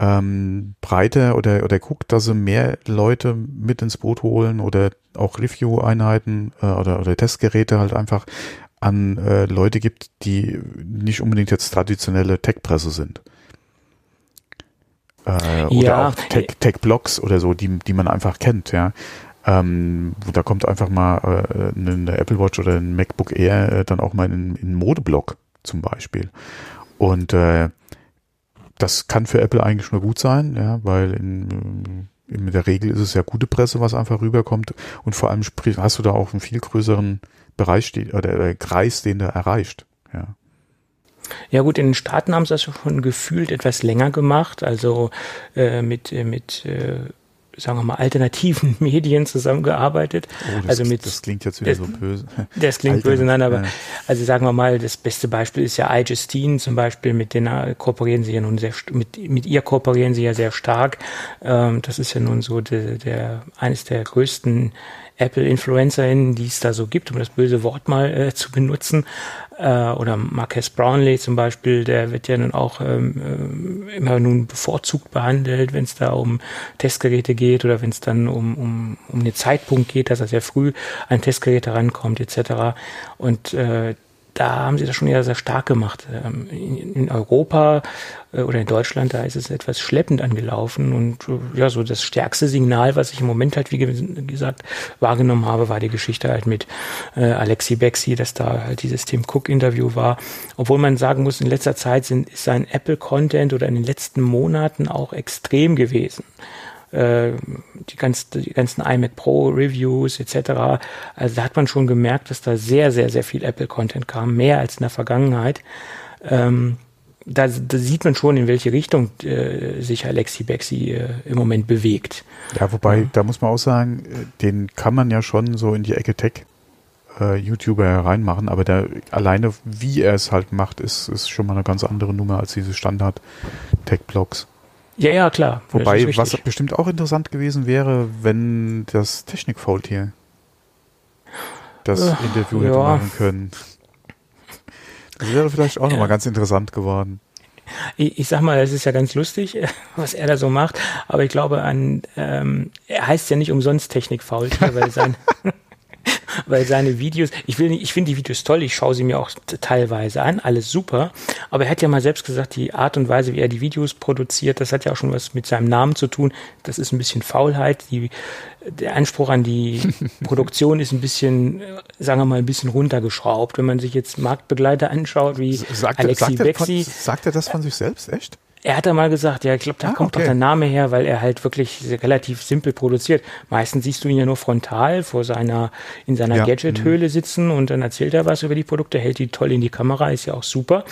ähm, breiter oder, oder guckt, dass sie mehr Leute mit ins Boot holen oder auch Review-Einheiten äh, oder, oder Testgeräte halt einfach an äh, Leute gibt, die nicht unbedingt jetzt traditionelle Tech-Presse sind. Äh, oder ja. auch Tech-Blogs Tech oder so, die, die man einfach kennt, ja. Ähm, da kommt einfach mal äh, eine Apple Watch oder ein MacBook Air äh, dann auch mal in, in einen Modeblog zum Beispiel. Und äh, das kann für Apple eigentlich nur gut sein, ja, weil in, in der Regel ist es ja gute Presse, was einfach rüberkommt. Und vor allem hast du da auch einen viel größeren Bereich oder, oder Kreis, den der erreicht. Ja. Ja gut, in den Staaten haben sie das schon gefühlt etwas länger gemacht, also äh, mit, mit äh, sagen wir mal, alternativen Medien zusammengearbeitet. Oh, das, also mit, das klingt jetzt wieder das, so böse. Das klingt Alter, böse, nein, aber ja. also sagen wir mal, das beste Beispiel ist ja iJustine zum Beispiel, mit denen kooperieren sie ja nun sehr, mit, mit ihr kooperieren sie ja sehr stark. Ähm, das ist ja nun so der, der eines der größten Apple-InfluencerInnen, die es da so gibt, um das böse Wort mal äh, zu benutzen. Äh, oder Marques Brownlee zum Beispiel, der wird ja nun auch ähm, äh, immer nun bevorzugt behandelt, wenn es da um Testgeräte geht oder wenn es dann um, um, um den Zeitpunkt geht, dass er sehr früh an Testgeräte rankommt etc. Und äh, da haben sie das schon eher sehr stark gemacht. Ähm, in, Europa äh, oder in Deutschland, da ist es etwas schleppend angelaufen und äh, ja, so das stärkste Signal, was ich im Moment halt, wie gesagt, wahrgenommen habe, war die Geschichte halt mit äh, Alexi Bexi, dass da halt dieses Tim Cook Interview war. Obwohl man sagen muss, in letzter Zeit sind, ist sein Apple Content oder in den letzten Monaten auch extrem gewesen äh, die, ganz, die ganzen iMac Pro Reviews etc. Also da hat man schon gemerkt, dass da sehr, sehr, sehr viel Apple-Content kam, mehr als in der Vergangenheit. Ähm, da, da sieht man schon, in welche Richtung äh, sich Alexi Bexi äh, im Moment bewegt. Ja, wobei, ja. da muss man auch sagen, äh, den kann man ja schon so in die Ecke Tech äh, YouTuber reinmachen, aber der alleine, wie er es halt macht, ist, ist schon mal eine ganz andere Nummer als diese Standard Tech-Blogs. Ja, ja, klar. Wobei, was bestimmt auch interessant gewesen wäre, wenn das Technik-Faultier das äh, Interview hätte ja. machen können. Das wäre vielleicht auch ja. nochmal ganz interessant geworden. Ich, ich sag mal, es ist ja ganz lustig, was er da so macht, aber ich glaube an, ähm, er heißt ja nicht umsonst Technik-Faultier, weil sein weil seine Videos, ich will nicht, ich finde die Videos toll, ich schaue sie mir auch teilweise an, alles super, aber er hat ja mal selbst gesagt, die Art und Weise, wie er die Videos produziert, das hat ja auch schon was mit seinem Namen zu tun, das ist ein bisschen Faulheit, die, der Anspruch an die Produktion ist ein bisschen, sagen wir mal, ein bisschen runtergeschraubt, wenn man sich jetzt Marktbegleiter anschaut, wie sagt Alexi sagt Bexi. Er von, sagt er das von sich selbst, echt? Er hat da mal gesagt, ja, ich glaube, da ah, kommt okay. doch der Name her, weil er halt wirklich relativ simpel produziert. Meistens siehst du ihn ja nur frontal vor seiner, in seiner ja. Gadget-Höhle mhm. sitzen und dann erzählt er was über die Produkte, hält die toll in die Kamera, ist ja auch super.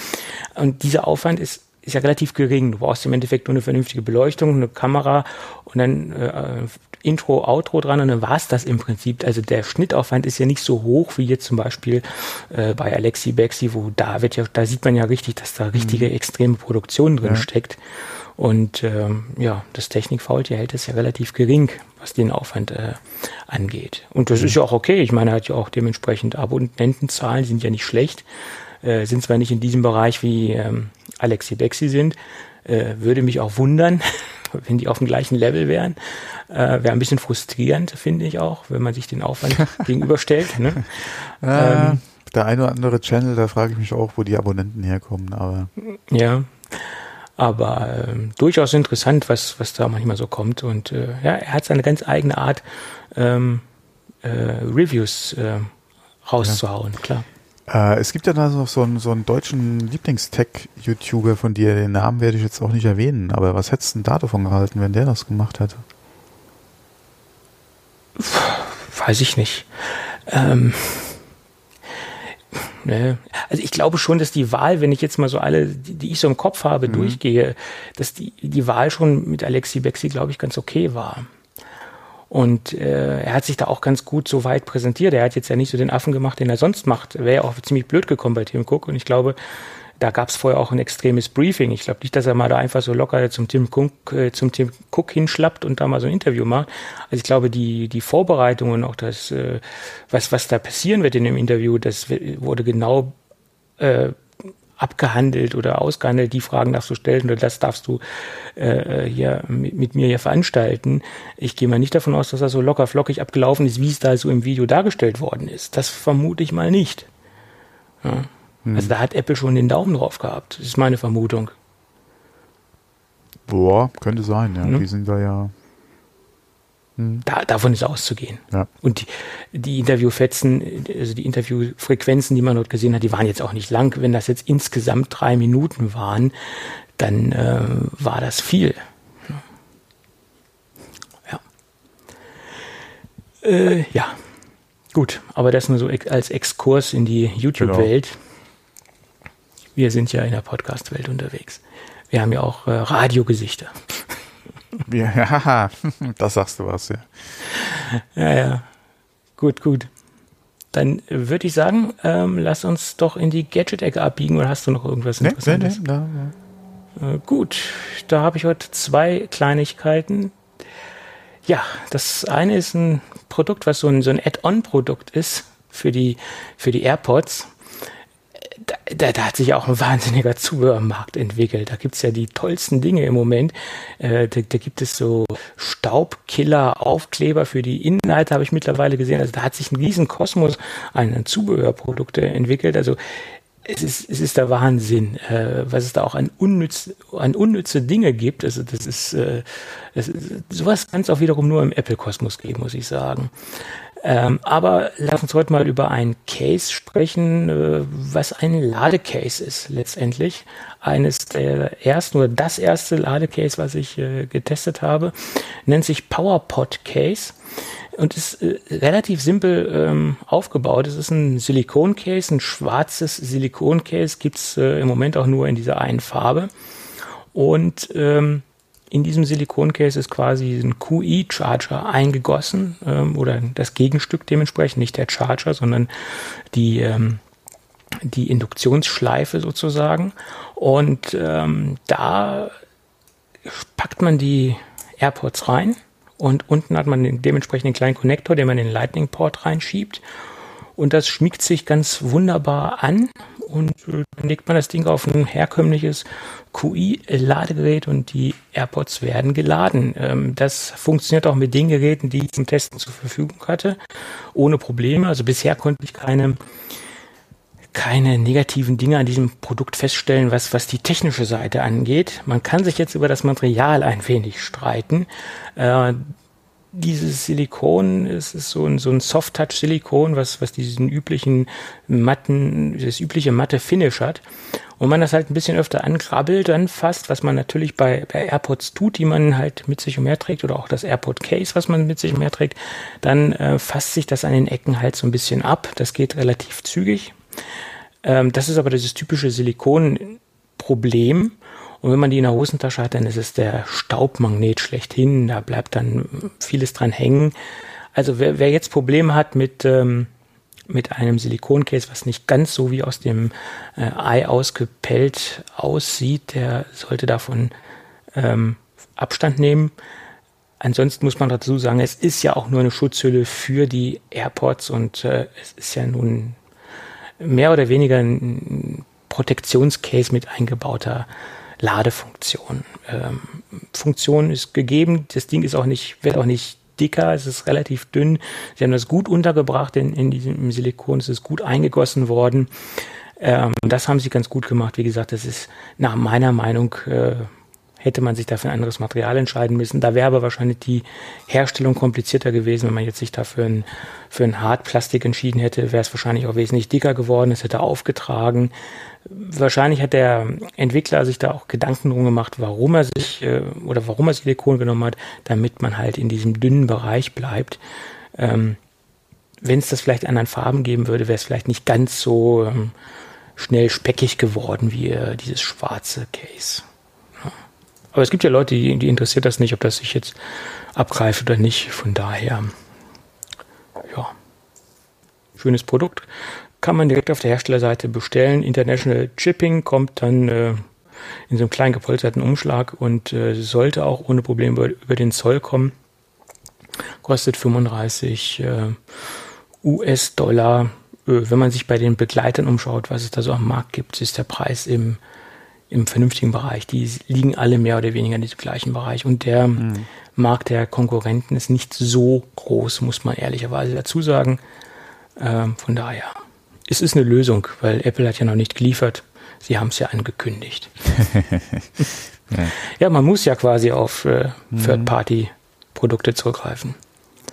Und dieser Aufwand ist ist ja relativ gering. Du brauchst im Endeffekt nur eine vernünftige Beleuchtung, eine Kamera und dann äh, Intro, Outro dran und dann war es das im Prinzip. Also der Schnittaufwand ist ja nicht so hoch wie jetzt zum Beispiel äh, bei Alexi Bexi, wo da wird ja, da sieht man ja richtig, dass da richtige mhm. extreme Produktion drin ja. steckt. Und ähm, ja, das Technikfaultier hält es ja relativ gering, was den Aufwand äh, angeht. Und das mhm. ist ja auch okay. Ich meine, er hat ja auch dementsprechend Abonnentenzahlen, sind ja nicht schlecht. Äh, sind zwar nicht in diesem Bereich wie ähm, Alexi Bexi sind, äh, würde mich auch wundern, wenn die auf dem gleichen Level wären. Äh, Wäre ein bisschen frustrierend, finde ich auch, wenn man sich den Aufwand gegenüberstellt. Ne? Äh, ähm, der eine oder andere Channel, da frage ich mich auch, wo die Abonnenten herkommen, aber. Ja. Aber äh, durchaus interessant, was, was da manchmal so kommt. Und äh, ja, er hat seine ganz eigene Art, ähm, äh, Reviews äh, rauszuhauen, ja. klar. Äh, es gibt ja da noch so einen, so einen deutschen Lieblingstech-YouTuber von dir, den Namen werde ich jetzt auch nicht erwähnen, aber was hättest du denn da davon gehalten, wenn der das gemacht hätte? Weiß ich nicht. Ähm, ne. Also ich glaube schon, dass die Wahl, wenn ich jetzt mal so alle, die, die ich so im Kopf habe, mhm. durchgehe, dass die, die Wahl schon mit Alexi Bexi, glaube ich, ganz okay war. Und äh, er hat sich da auch ganz gut so weit präsentiert. Er hat jetzt ja nicht so den Affen gemacht, den er sonst macht. Wäre ja auch ziemlich blöd gekommen bei Tim Cook. Und ich glaube, da gab es vorher auch ein extremes Briefing. Ich glaube nicht, dass er mal da einfach so locker zum Tim Cook, äh, zum Tim Cook hinschlappt und da mal so ein Interview macht. Also ich glaube, die, die Vorbereitungen, auch das, äh, was, was da passieren wird in dem Interview, das wurde genau äh, abgehandelt oder ausgehandelt, die Fragen darfst du stellen oder das darfst du äh, hier mit, mit, mir hier veranstalten. Ich gehe mal nicht davon aus, dass das so locker flockig abgelaufen ist, wie es da so im Video dargestellt worden ist. Das vermute ich mal nicht. Ja. Hm. Also da hat Apple schon den Daumen drauf gehabt. Das ist meine Vermutung. Boah, könnte sein, ja. Mhm. Die sind da ja. Da, davon ist auszugehen. Ja. Und die, die Interviewfetzen, also die Interviewfrequenzen, die man dort gesehen hat, die waren jetzt auch nicht lang. Wenn das jetzt insgesamt drei Minuten waren, dann äh, war das viel. Ja. Äh, ja. Gut, aber das nur so als Exkurs in die YouTube-Welt. Genau. Wir sind ja in der Podcast-Welt unterwegs. Wir haben ja auch äh, Radiogesichter. Ja, das sagst du was, ja. Ja, ja. Gut, gut. Dann würde ich sagen, ähm, lass uns doch in die Gadget-Ecke abbiegen oder hast du noch irgendwas Interessantes? Nee, nee, nee, äh, gut, da habe ich heute zwei Kleinigkeiten. Ja, das eine ist ein Produkt, was so ein, so ein Add-on-Produkt ist für die, für die AirPods da, da, hat sich auch ein wahnsinniger Zubehörmarkt entwickelt. Da gibt's ja die tollsten Dinge im Moment. Äh, da, da, gibt es so Staubkiller-Aufkleber für die Innenleiter, habe ich mittlerweile gesehen. Also da hat sich ein riesen Kosmos an Zubehörprodukte entwickelt. Also es ist, es ist der Wahnsinn, äh, was es da auch an, unnütz, an unnütze Dinge gibt. Also das ist, äh, das ist sowas kann es auch wiederum nur im Apple-Kosmos geben, muss ich sagen. Ähm, aber lass uns heute mal über ein Case sprechen, äh, was ein Ladecase ist letztendlich. Eines der ersten oder das erste Ladecase, was ich äh, getestet habe, nennt sich PowerPod Case und ist äh, relativ simpel ähm, aufgebaut. Es ist ein Silikoncase, ein schwarzes Silikoncase, gibt's äh, im Moment auch nur in dieser einen Farbe. Und ähm, in diesem Silikoncase ist quasi ein QI-Charger eingegossen ähm, oder das Gegenstück dementsprechend, nicht der Charger, sondern die, ähm, die Induktionsschleife sozusagen. Und ähm, da packt man die AirPods rein und unten hat man den, dementsprechend einen kleinen Konnektor, den man in den Lightning-Port reinschiebt. Und das schmiegt sich ganz wunderbar an und äh, dann legt man das Ding auf ein herkömmliches QI-Ladegerät und die AirPods werden geladen. Ähm, das funktioniert auch mit den Geräten, die ich zum Testen zur Verfügung hatte, ohne Probleme. Also bisher konnte ich keine keine negativen Dinge an diesem Produkt feststellen, was, was die technische Seite angeht. Man kann sich jetzt über das Material ein wenig streiten. Äh, dieses Silikon, es ist so ein, so ein Soft-Touch-Silikon, was, was diesen üblichen matten, das übliche matte Finish hat. Und man das halt ein bisschen öfter ankrabbelt, dann fast, was man natürlich bei, bei AirPods tut, die man halt mit sich umherträgt, oder auch das AirPod Case, was man mit sich umherträgt, dann äh, fasst sich das an den Ecken halt so ein bisschen ab. Das geht relativ zügig. Ähm, das ist aber dieses typische Silikon-Problem. Und wenn man die in der Hosentasche hat, dann ist es der Staubmagnet schlechthin. Da bleibt dann vieles dran hängen. Also wer, wer jetzt Probleme hat mit, ähm, mit einem Silikoncase, was nicht ganz so wie aus dem äh, Ei ausgepellt aussieht, der sollte davon ähm, Abstand nehmen. Ansonsten muss man dazu sagen, es ist ja auch nur eine Schutzhülle für die AirPods und äh, es ist ja nun mehr oder weniger ein Protektionscase mit eingebauter Ladefunktion. Ähm, Funktion ist gegeben, das Ding ist auch nicht, wird auch nicht dicker, es ist relativ dünn. Sie haben das gut untergebracht in, in diesem Silikon, es ist gut eingegossen worden. Ähm, das haben sie ganz gut gemacht. Wie gesagt, das ist nach meiner Meinung äh, hätte man sich dafür ein anderes Material entscheiden müssen. Da wäre aber wahrscheinlich die Herstellung komplizierter gewesen, wenn man jetzt sich dafür ein, für ein Hartplastik entschieden hätte, wäre es wahrscheinlich auch wesentlich dicker geworden, es hätte aufgetragen. Wahrscheinlich hat der Entwickler sich da auch Gedanken drum gemacht, warum er sich äh, oder warum er Silikon genommen hat, damit man halt in diesem dünnen Bereich bleibt. Ähm, wenn es das vielleicht anderen Farben geben würde, wäre es vielleicht nicht ganz so ähm, schnell speckig geworden wie äh, dieses schwarze Case. Aber es gibt ja Leute, die, die interessiert das nicht, ob das sich jetzt abgreift oder nicht. Von daher, ja, schönes Produkt. Kann man direkt auf der Herstellerseite bestellen. International Shipping kommt dann äh, in so einem kleinen gepolsterten Umschlag und äh, sollte auch ohne Probleme über, über, den Zoll kommen. Kostet 35 äh, US-Dollar. Äh, wenn man sich bei den Begleitern umschaut, was es da so am Markt gibt, ist der Preis im im vernünftigen Bereich. Die liegen alle mehr oder weniger in diesem gleichen Bereich. Und der mhm. Markt der Konkurrenten ist nicht so groß, muss man ehrlicherweise dazu sagen. Ähm, von daher, es ist eine Lösung, weil Apple hat ja noch nicht geliefert. Sie haben es ja angekündigt. ja. ja. man muss ja quasi auf äh, mhm. Third-Party-Produkte zurückgreifen.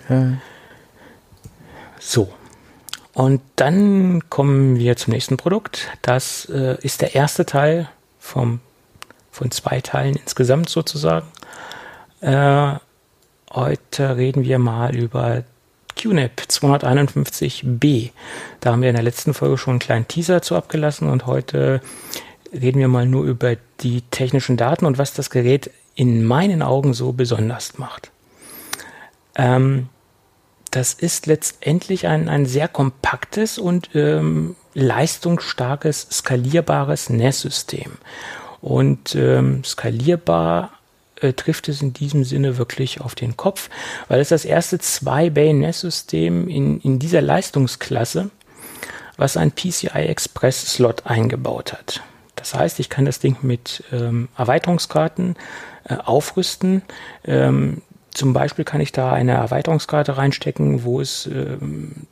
Ja. So. Und dann kommen wir zum nächsten Produkt. Das äh, ist der erste Teil vom, von zwei Teilen insgesamt sozusagen. Äh, heute reden wir mal über QNAP 251b. Da haben wir in der letzten Folge schon einen kleinen Teaser zu abgelassen und heute reden wir mal nur über die technischen Daten und was das Gerät in meinen Augen so besonders macht. Ähm, das ist letztendlich ein, ein sehr kompaktes und ähm, leistungsstarkes, skalierbares NAS-System. Und ähm, skalierbar äh, trifft es in diesem Sinne wirklich auf den Kopf, weil es das erste 2-Bay-NAS-System in, in dieser Leistungsklasse, was ein PCI Express Slot eingebaut hat. Das heißt, ich kann das Ding mit ähm, Erweiterungskarten äh, aufrüsten. Ähm, zum Beispiel kann ich da eine Erweiterungskarte reinstecken, wo es, äh,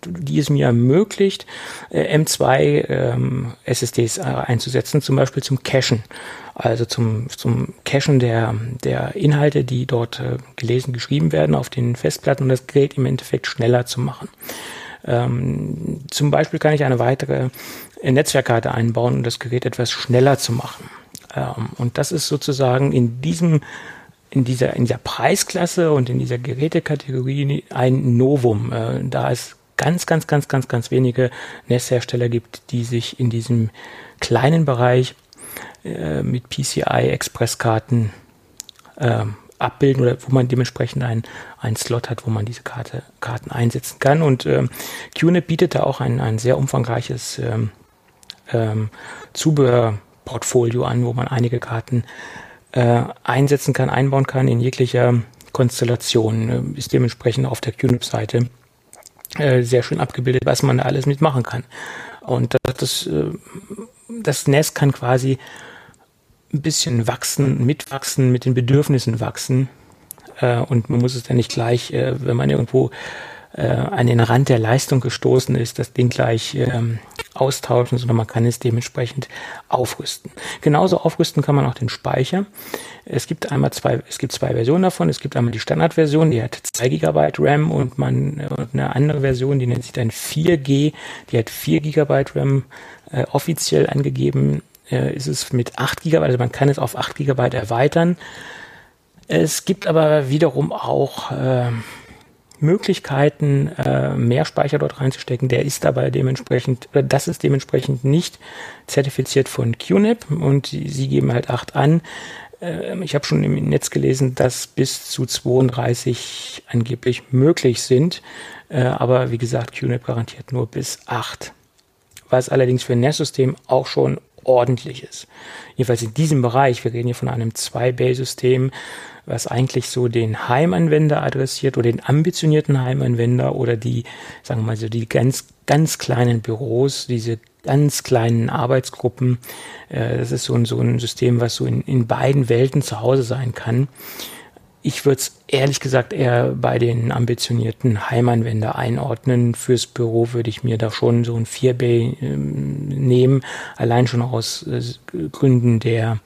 die es mir ermöglicht, äh, M2 ähm, SSDs äh, einzusetzen, zum Beispiel zum Cachen. Also zum, zum Cachen der, der Inhalte, die dort äh, gelesen, geschrieben werden auf den Festplatten und das Gerät im Endeffekt schneller zu machen. Ähm, zum Beispiel kann ich eine weitere Netzwerkkarte einbauen, um das Gerät etwas schneller zu machen. Ähm, und das ist sozusagen in diesem in dieser, in dieser Preisklasse und in dieser Gerätekategorie ein Novum, äh, da es ganz, ganz, ganz, ganz, ganz wenige NES-Hersteller gibt, die sich in diesem kleinen Bereich äh, mit PCI-Expresskarten äh, abbilden oder wo man dementsprechend einen, einen Slot hat, wo man diese Karte, Karten einsetzen kann. Und ähm, QNAP bietet da auch ein, ein sehr umfangreiches ähm, ähm, Zubehörportfolio an, wo man einige Karten äh, einsetzen kann, einbauen kann in jeglicher Konstellation. Äh, ist dementsprechend auf der QNIP-Seite äh, sehr schön abgebildet, was man da alles mitmachen kann. Und das, das, äh, das NES kann quasi ein bisschen wachsen, mitwachsen, mit den Bedürfnissen wachsen. Äh, und man muss es dann nicht gleich, äh, wenn man irgendwo äh, an den Rand der Leistung gestoßen ist, das Ding gleich ähm, austauschen, sondern man kann es dementsprechend aufrüsten. Genauso aufrüsten kann man auch den Speicher. Es gibt einmal zwei, es gibt zwei Versionen davon. Es gibt einmal die Standardversion, die hat 2 GB RAM und man und eine andere Version, die nennt sich dann 4G, die hat 4 GB RAM äh, offiziell angegeben. Äh, ist es mit 8 GB, also man kann es auf 8 GB erweitern. Es gibt aber wiederum auch äh, Möglichkeiten, äh, mehr Speicher dort reinzustecken, der ist dabei dementsprechend, oder das ist dementsprechend nicht zertifiziert von QNAP und sie geben halt 8 an. Äh, ich habe schon im Netz gelesen, dass bis zu 32 angeblich möglich sind, äh, aber wie gesagt, QNAP garantiert nur bis 8. Was allerdings für ein NAS-System auch schon ordentlich ist. Jedenfalls in diesem Bereich, wir reden hier von einem 2-Bay-System, was eigentlich so den Heimanwender adressiert oder den ambitionierten Heimanwender oder die, sagen wir mal so, die ganz, ganz kleinen Büros, diese ganz kleinen Arbeitsgruppen. Äh, das ist so ein, so ein System, was so in, in beiden Welten zu Hause sein kann. ich würde es ehrlich gesagt eher bei den ambitionierten Heimanwender einordnen. Fürs Büro würde ich mir da schon so ein 4B ähm, nehmen, allein schon aus äh, Gründen der,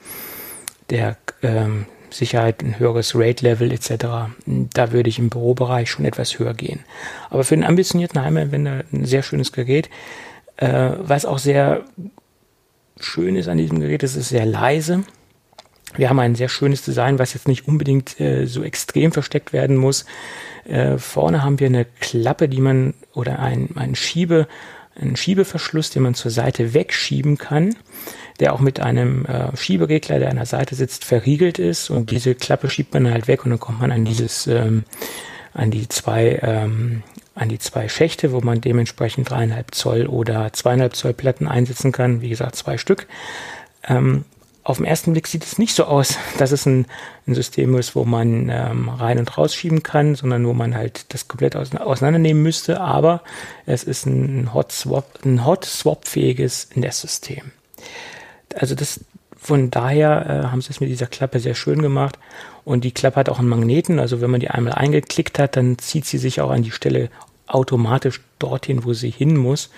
der ähm, Sicherheit, ein höheres Rate-Level etc. Da würde ich im Bürobereich schon etwas höher gehen. Aber für den ambitionierten Heimanwender ein sehr schönes Gerät, äh, was auch sehr schön ist an diesem Gerät, es ist sehr leise wir haben ein sehr schönes Design, was jetzt nicht unbedingt äh, so extrem versteckt werden muss. Äh, vorne haben wir eine Klappe, die man oder ein, ein Schiebe, einen Schiebeverschluss, den man zur Seite wegschieben kann, der auch mit einem äh, Schieberegler, der an der Seite sitzt, verriegelt ist. Und diese Klappe schiebt man halt weg und dann kommt man an dieses, ähm, an die zwei, ähm, an die zwei Schächte, wo man dementsprechend dreieinhalb Zoll oder zweieinhalb Zoll Platten einsetzen kann. Wie gesagt, zwei Stück. Ähm, auf den ersten Blick sieht es nicht so aus, dass es ein, ein System ist, wo man ähm, rein und rausschieben kann, sondern wo man halt das komplett auseinandernehmen müsste. Aber es ist ein Hot Swap, ein Hot Swap fähiges Nestsystem. Also das von daher äh, haben sie es mit dieser Klappe sehr schön gemacht. Und die Klappe hat auch einen Magneten. Also wenn man die einmal eingeklickt hat, dann zieht sie sich auch an die Stelle automatisch dorthin, wo sie hin muss.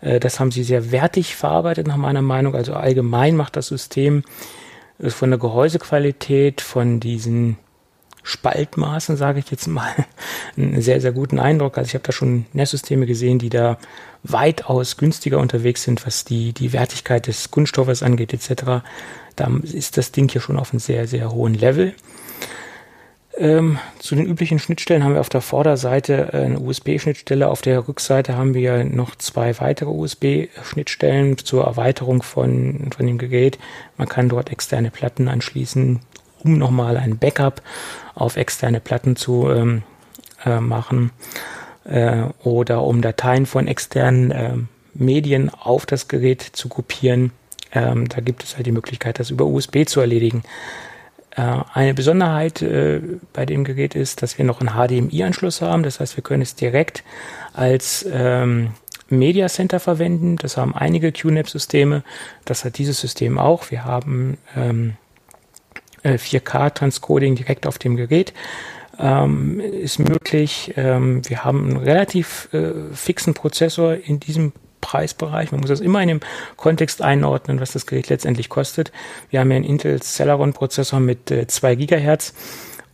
Äh, das haben sie sehr wertig verarbeitet, nach meiner Meinung. Also allgemein macht das System äh, von der Gehäusequalität, von diesen Spaltmaßen, sage ich jetzt mal, einen sehr, sehr guten Eindruck. Also ich habe da schon Nestsysteme gesehen, die da weitaus günstiger unterwegs sind, was die, die Wertigkeit des Kunststoffes angeht, etc. Da ist das Ding hier schon auf einem sehr, sehr hohen Level. Ähm, zu den üblichen Schnittstellen haben wir auf der Vorderseite äh, eine USB-Schnittstelle, auf der Rückseite haben wir noch zwei weitere USB-Schnittstellen zur Erweiterung von, von dem Gerät. Man kann dort externe Platten anschließen, um nochmal ein Backup auf externe Platten zu ähm, äh, machen äh, oder um Dateien von externen äh, Medien auf das Gerät zu kopieren. Ähm, da gibt es halt die Möglichkeit, das über USB zu erledigen. Äh, eine Besonderheit äh, bei dem Gerät ist, dass wir noch einen HDMI-Anschluss haben. Das heißt, wir können es direkt als ähm, Media Center verwenden. Das haben einige QNAP-Systeme. Das hat dieses System auch. Wir haben ähm, 4K-Transcoding äh, direkt auf dem Gerät. Ähm, ist möglich. Ähm, wir haben einen relativ äh, fixen Prozessor in diesem Preisbereich. Man muss das immer in dem Kontext einordnen, was das Gerät letztendlich kostet. Wir haben ja einen Intel Celeron Prozessor mit äh, 2 Gigahertz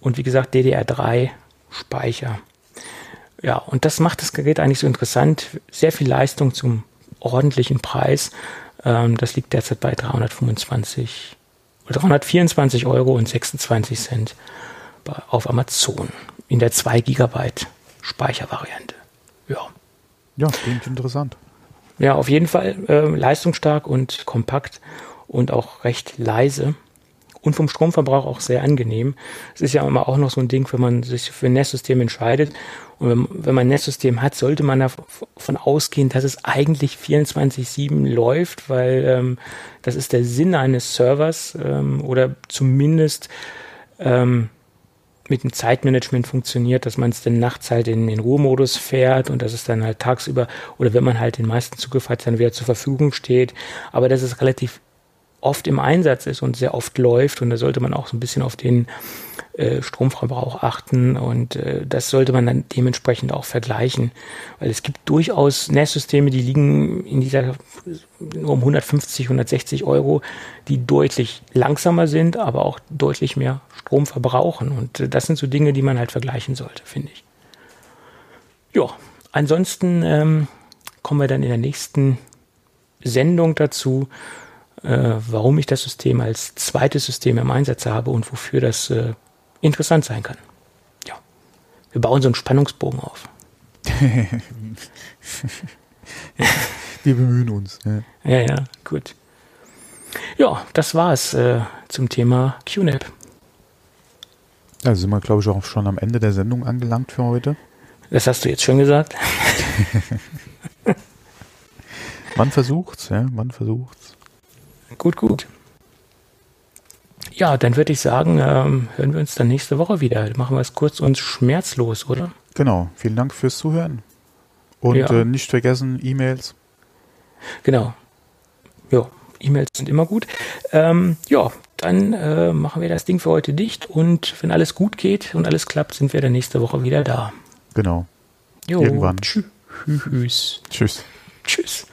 und wie gesagt DDR3 Speicher. Ja, und das macht das Gerät eigentlich so interessant. Sehr viel Leistung zum ordentlichen Preis. Ähm, das liegt derzeit bei 325 oder 324 Euro und 26 Cent auf Amazon in der 2 Gigabyte Speichervariante. Ja. Ja, klingt interessant. Ja, auf jeden Fall äh, leistungsstark und kompakt und auch recht leise. Und vom Stromverbrauch auch sehr angenehm. Es ist ja immer auch noch so ein Ding, wenn man sich für ein Nestsystem entscheidet. Und wenn, wenn man ein Nestsystem hat, sollte man davon ausgehen, dass es eigentlich 24-7 läuft, weil ähm, das ist der Sinn eines Servers ähm, oder zumindest ähm, mit dem Zeitmanagement funktioniert, dass man es dann nachts halt in den Ruhemodus fährt und dass es dann halt tagsüber oder wenn man halt den meisten Zugriff hat, dann wieder zur Verfügung steht. Aber dass es relativ oft im Einsatz ist und sehr oft läuft und da sollte man auch so ein bisschen auf den äh, Stromverbrauch achten und äh, das sollte man dann dementsprechend auch vergleichen, weil es gibt durchaus NAS-Systeme, die liegen in dieser um 150, 160 Euro, die deutlich langsamer sind, aber auch deutlich mehr Strom verbrauchen und äh, das sind so Dinge, die man halt vergleichen sollte, finde ich. Ja, ansonsten ähm, kommen wir dann in der nächsten Sendung dazu, äh, warum ich das System als zweites System im Einsatz habe und wofür das äh, interessant sein kann. Ja. Wir bauen so einen Spannungsbogen auf. Wir bemühen uns. Ja, ja, ja gut. Ja, das war's äh, zum Thema QNAP. Da sind wir, glaube ich, auch schon am Ende der Sendung angelangt für heute. Das hast du jetzt schon gesagt. man versucht's, ja, man versucht's. Gut, gut. Ja, dann würde ich sagen, ähm, hören wir uns dann nächste Woche wieder. Machen wir es kurz und schmerzlos, oder? Genau. Vielen Dank fürs Zuhören. Und ja. äh, nicht vergessen, E-Mails. Genau. Ja, E-Mails sind immer gut. Ähm, ja, dann äh, machen wir das Ding für heute dicht und wenn alles gut geht und alles klappt, sind wir dann nächste Woche wieder da. Genau. Jo, Irgendwann. Tschüss. Tschüss. Tschüss.